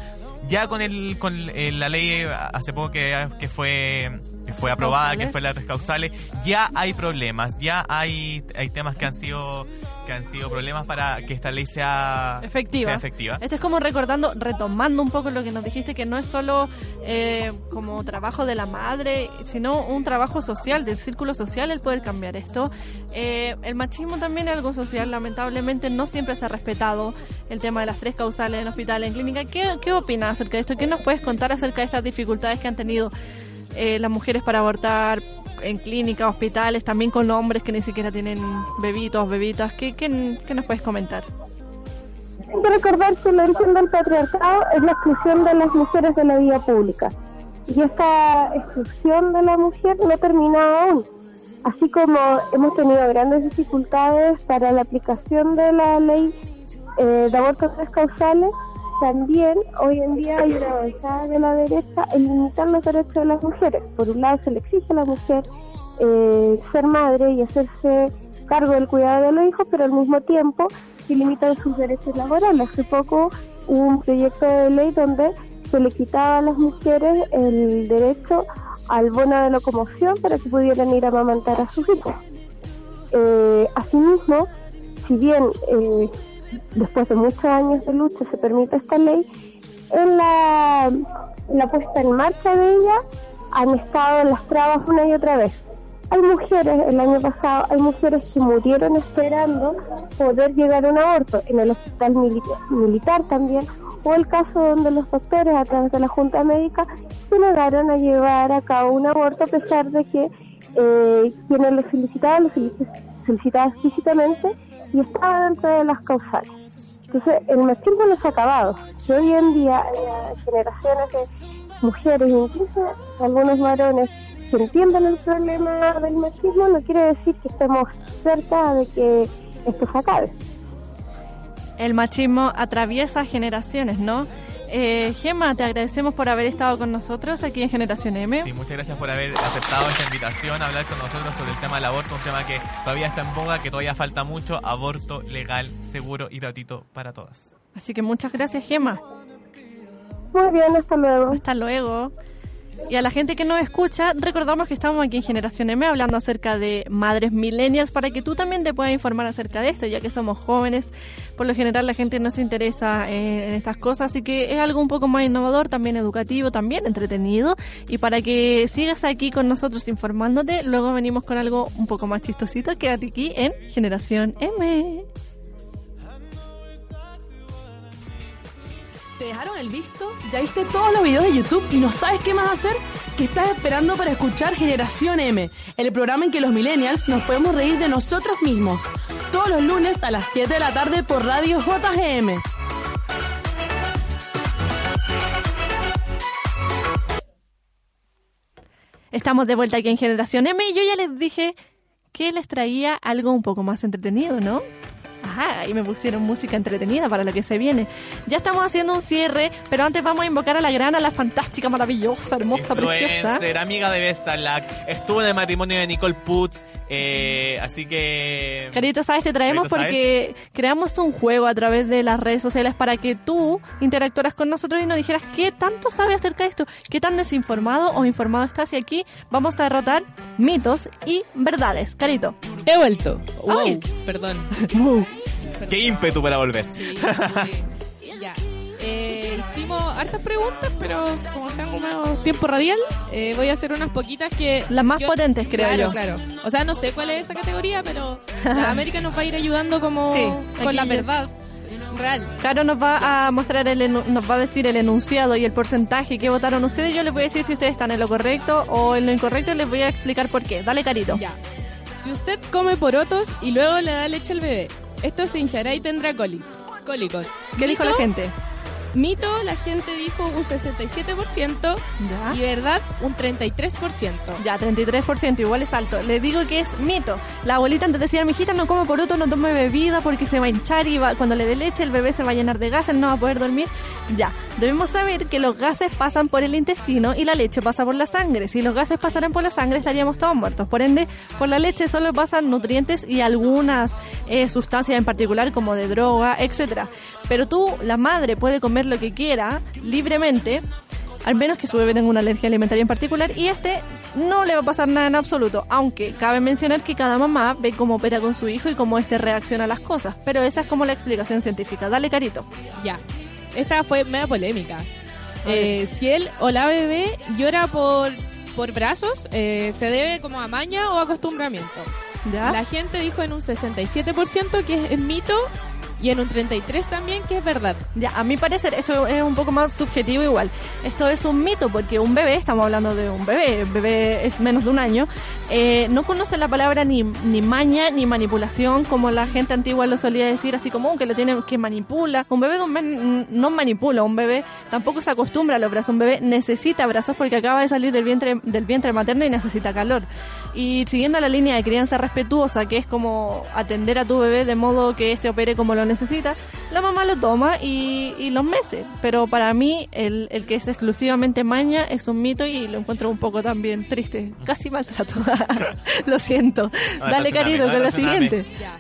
ya con el con eh, la ley eh, hace poco que, que fue que fue aprobada, Causales. que fue las tres causales, ya hay problemas, ya hay, hay temas que han sido que han sido problemas para que esta ley sea efectiva. sea efectiva. Este es como recordando, retomando un poco lo que nos dijiste, que no es solo eh, como trabajo de la madre, sino un trabajo social, del círculo social, el poder cambiar esto. Eh, el machismo también es algo social, lamentablemente no siempre se ha respetado el tema de las tres causales en hospital, en clínica. ¿Qué, qué opinas acerca de esto? ¿Qué nos puedes contar acerca de estas dificultades que han tenido eh, las mujeres para abortar? en clínicas, hospitales, también con hombres que ni siquiera tienen bebitos, bebitas. ¿Qué, qué, qué nos puedes comentar? Hay que recordar que el origen del patriarcado es la exclusión de las mujeres de la vida pública. Y esta exclusión de la mujer no ha terminado aún. Así como hemos tenido grandes dificultades para la aplicación de la ley eh, de abortos causales, también hoy en día hay una avanzada de la derecha en limitar los derechos de las mujeres. Por un lado se le exige a la mujer eh, ser madre y hacerse cargo del cuidado de los hijos, pero al mismo tiempo se limitan sus derechos laborales. Hace poco hubo un proyecto de ley donde se le quitaba a las mujeres el derecho al bono de locomoción para que pudieran ir a amamantar a sus hijos. Eh, asimismo, si bien eh, después de muchos años de lucha se permite esta ley, en la, puesta en marcha de ella han estado las trabas una y otra vez. Hay mujeres, el año pasado, hay mujeres que murieron esperando poder llegar a un aborto en el hospital milita- militar también, o el caso donde los doctores a través de la Junta Médica se negaron a llevar a cabo un aborto a pesar de que eh, quienes lo solicitaban lo solici- solicitaban explícitamente y estaba dentro de las causales. Entonces, el machismo no se ha acabado. Si hoy en día hay generaciones de mujeres, incluso algunos varones, que entienden el problema del machismo, no quiere decir que estemos cerca de que esto se acabe. El machismo atraviesa generaciones, ¿no? Eh, Gemma, te agradecemos por haber estado con nosotros aquí en Generación M. Sí, muchas gracias por haber aceptado esta invitación a hablar con nosotros sobre el tema del aborto, un tema que todavía está en boga, que todavía falta mucho, aborto legal, seguro y gratuito para todas. Así que muchas gracias, Gemma. Muy bien, hasta luego. Hasta luego. Y a la gente que nos escucha, recordamos que estamos aquí en Generación M hablando acerca de madres millennials para que tú también te puedas informar acerca de esto, ya que somos jóvenes. Por lo general la gente no se interesa eh, en estas cosas, así que es algo un poco más innovador, también educativo, también entretenido. Y para que sigas aquí con nosotros informándote, luego venimos con algo un poco más chistosito. Quédate aquí en Generación M. ¿Te dejaron el visto? ¿Ya viste todos los videos de YouTube y no sabes qué más hacer? ¿Qué estás esperando para escuchar Generación M? El programa en que los millennials nos podemos reír de nosotros mismos. Todos los lunes a las 7 de la tarde por Radio JGM. Estamos de vuelta aquí en Generación M y yo ya les dije que les traía algo un poco más entretenido, ¿no? Ajá, y me pusieron música entretenida para lo que se viene. Ya estamos haciendo un cierre, pero antes vamos a invocar a la gran, a la fantástica, maravillosa, hermosa, preciosa. Influencer, amiga de Besalak, estuvo en el matrimonio de Nicole Putz, eh, así que... Carito, ¿sabes? Te traemos Carito, ¿sabes? porque creamos un juego a través de las redes sociales para que tú interactuaras con nosotros y nos dijeras qué tanto sabes acerca de esto, qué tan desinformado o informado estás. Y aquí vamos a derrotar mitos y verdades. Carito. He vuelto. Wow, Ay. perdón. Qué ímpetu para volver. Ya. Eh, hicimos hartas preguntas, pero como estamos en tiempo radial, eh, voy a hacer unas poquitas que... Las más yo- potentes, creo claro, yo. Claro, O sea, no sé cuál es esa categoría, pero la América nos va a ir ayudando como Sí, con la yo- verdad real. Caro nos va a mostrar el nos va a decir el enunciado y el porcentaje que votaron ustedes. Yo les voy a decir si ustedes están en lo correcto o en lo incorrecto y les voy a explicar por qué. Dale, Carito. Ya. Si usted come porotos y luego le da leche al bebé, esto se hinchará y tendrá cóli- cólicos. ¿Qué dijo la gente? Mito, la gente dijo un 67% Ya. y verdad un 33%. Ya, 33%, igual es alto. Les digo que es mito. La abuelita antes decía, mi hijita no come poroto, no tome bebida porque se va a hinchar y va- cuando le dé leche el bebé se va a llenar de gases, no va a poder dormir. Ya, debemos saber que los gases pasan por el intestino y la leche pasa por la sangre. Si los gases pasaran por la sangre estaríamos todos muertos. Por ende, por la leche solo pasan nutrientes y algunas eh, sustancias en particular como de droga, etcétera. Pero tú, la madre, puede comer lo que quiera libremente al menos que su bebé tenga una alergia alimentaria en particular y este no le va a pasar nada en absoluto. Aunque cabe mencionar que cada mamá ve cómo opera con su hijo y cómo este reacciona a las cosas. Pero esa es como la explicación científica. Dale, Carito. Ya. Esta fue media polémica. Eh, si él o la bebé llora por, por brazos, eh, ¿se debe como a maña o acostumbramiento? ¿Ya? La gente dijo en un 67% que es mito y en un 33% también que es verdad. Ya, a mi parecer, esto es un poco más subjetivo igual. Esto es un mito porque un bebé, estamos hablando de un bebé, el bebé es menos de un año, eh, no conoce la palabra ni, ni maña ni manipulación como la gente antigua lo solía decir, así como "Oh, que lo tiene que manipula. Un bebé no manipula, un bebé tampoco se acostumbra a los brazos, un bebé necesita brazos porque acaba de salir del vientre, del vientre materno y necesita calor. Y siguiendo la línea de crianza respetuosa, que es como atender a tu bebé de modo que este opere como lo necesita, la mamá lo toma y, y los meses. Pero para mí, el, el que es exclusivamente maña es un mito y lo encuentro un poco también triste. Casi maltrato. lo siento. Ah, Dale, dame, con la siguiente. Ya.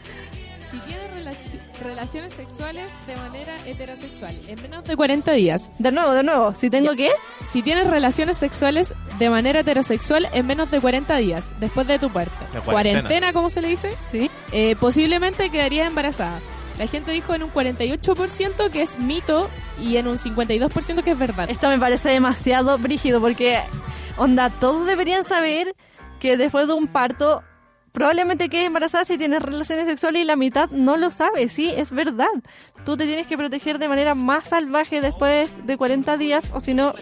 Relaciones sexuales de manera heterosexual en menos de 40 días. De nuevo, de nuevo. Si tengo qué? Si tienes relaciones sexuales de manera heterosexual en menos de 40 días después de tu parto. La cuarentena. ¿cómo se le dice? Sí. Eh, posiblemente quedarías embarazada. La gente dijo en un 48% que es mito y en un 52% que es verdad. Esto me parece demasiado brígido porque, onda, todos deberían saber que después de un parto probablemente quedes embarazada si tienes relaciones sexuales y la mitad no lo sabe. Sí, es verdad. Tú te tienes que proteger de manera más salvaje después de 40 días o si no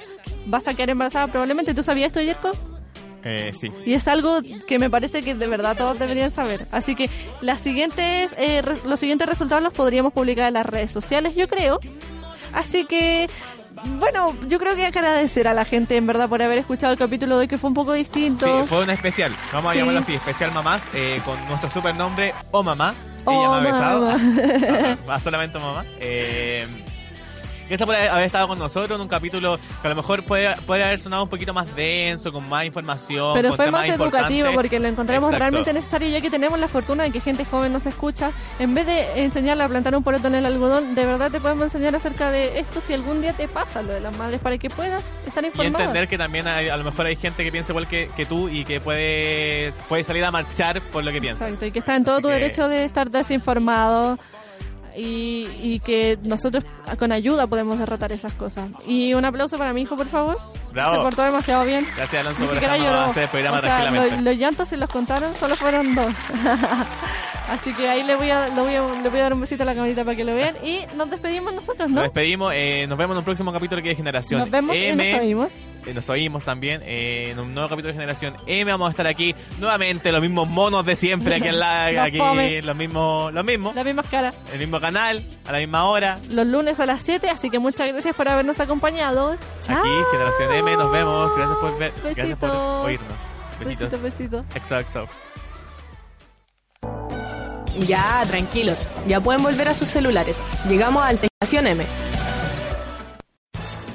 vas a quedar embarazada probablemente. ¿Tú sabías esto, Yerko? Eh, sí. Y es algo que me parece que de verdad todos deberían saber. Así que las siguientes, eh, re- los siguientes resultados los podríamos publicar en las redes sociales, yo creo. Así que, bueno, yo creo que hay que agradecer a la gente en verdad por haber escuchado el capítulo de hoy que fue un poco distinto. Sí, fue un especial. Vamos Sí. a llamarlo así, especial mamás, eh, con nuestro super nombre, O Mamá. Oh, Ella me ha besado. mamá. Ah, solamente mamá. Eh, Gracias por haber estado con nosotros en un capítulo que a lo mejor puede, puede haber sonado un poquito más denso, con más información. Pero con fue temas más educativo importantes. porque lo encontramos Exacto. realmente necesario ya que tenemos la fortuna de que gente joven nos escucha. En vez de enseñarle a plantar un poroto en el algodón, de verdad te podemos enseñar acerca de esto si algún día te pasa lo de las madres para que puedas estar Y informada. entender que también hay- a lo mejor hay gente que piensa igual que, que tú y que puede, puede salir a marchar por lo que piensa. Exacto, y que está en todo tu que- derecho de estar desinformado y, y que nosotros con ayuda podemos derrotar esas cosas. Y un aplauso para mi hijo, por favor. Bravo. Se portó demasiado bien. Gracias, Alonso, Ni por siquiera dejarnos lloró. hacer el programa O sea, tranquilamente. lo- los llantos se los contaron, solo fueron dos. Así que ahí le voy, a, le, voy a, le voy a dar un besito a la camarita para que lo vean. Y nos despedimos nosotros, ¿no? Nos despedimos, eh, nos vemos en un próximo capítulo que es Generación Nos vemos y M. nos oímos. Eh, nos oímos también eh, en un nuevo capítulo de Generación M. Vamos a estar aquí nuevamente, los mismos monos de siempre, aquí, en la, aquí fome. los mismos, los mismos, Las mismas caras. el mismo canal, a la misma hora. Los lunes a las 7, así que muchas gracias por habernos acompañado. Chao. Aquí, Generación M, nos vemos. Gracias por ver, gracias por oírnos. Besitos. Besito, besito. XOXO. Ya, tranquilos. Ya pueden volver a sus celulares. Llegamos al Estación M.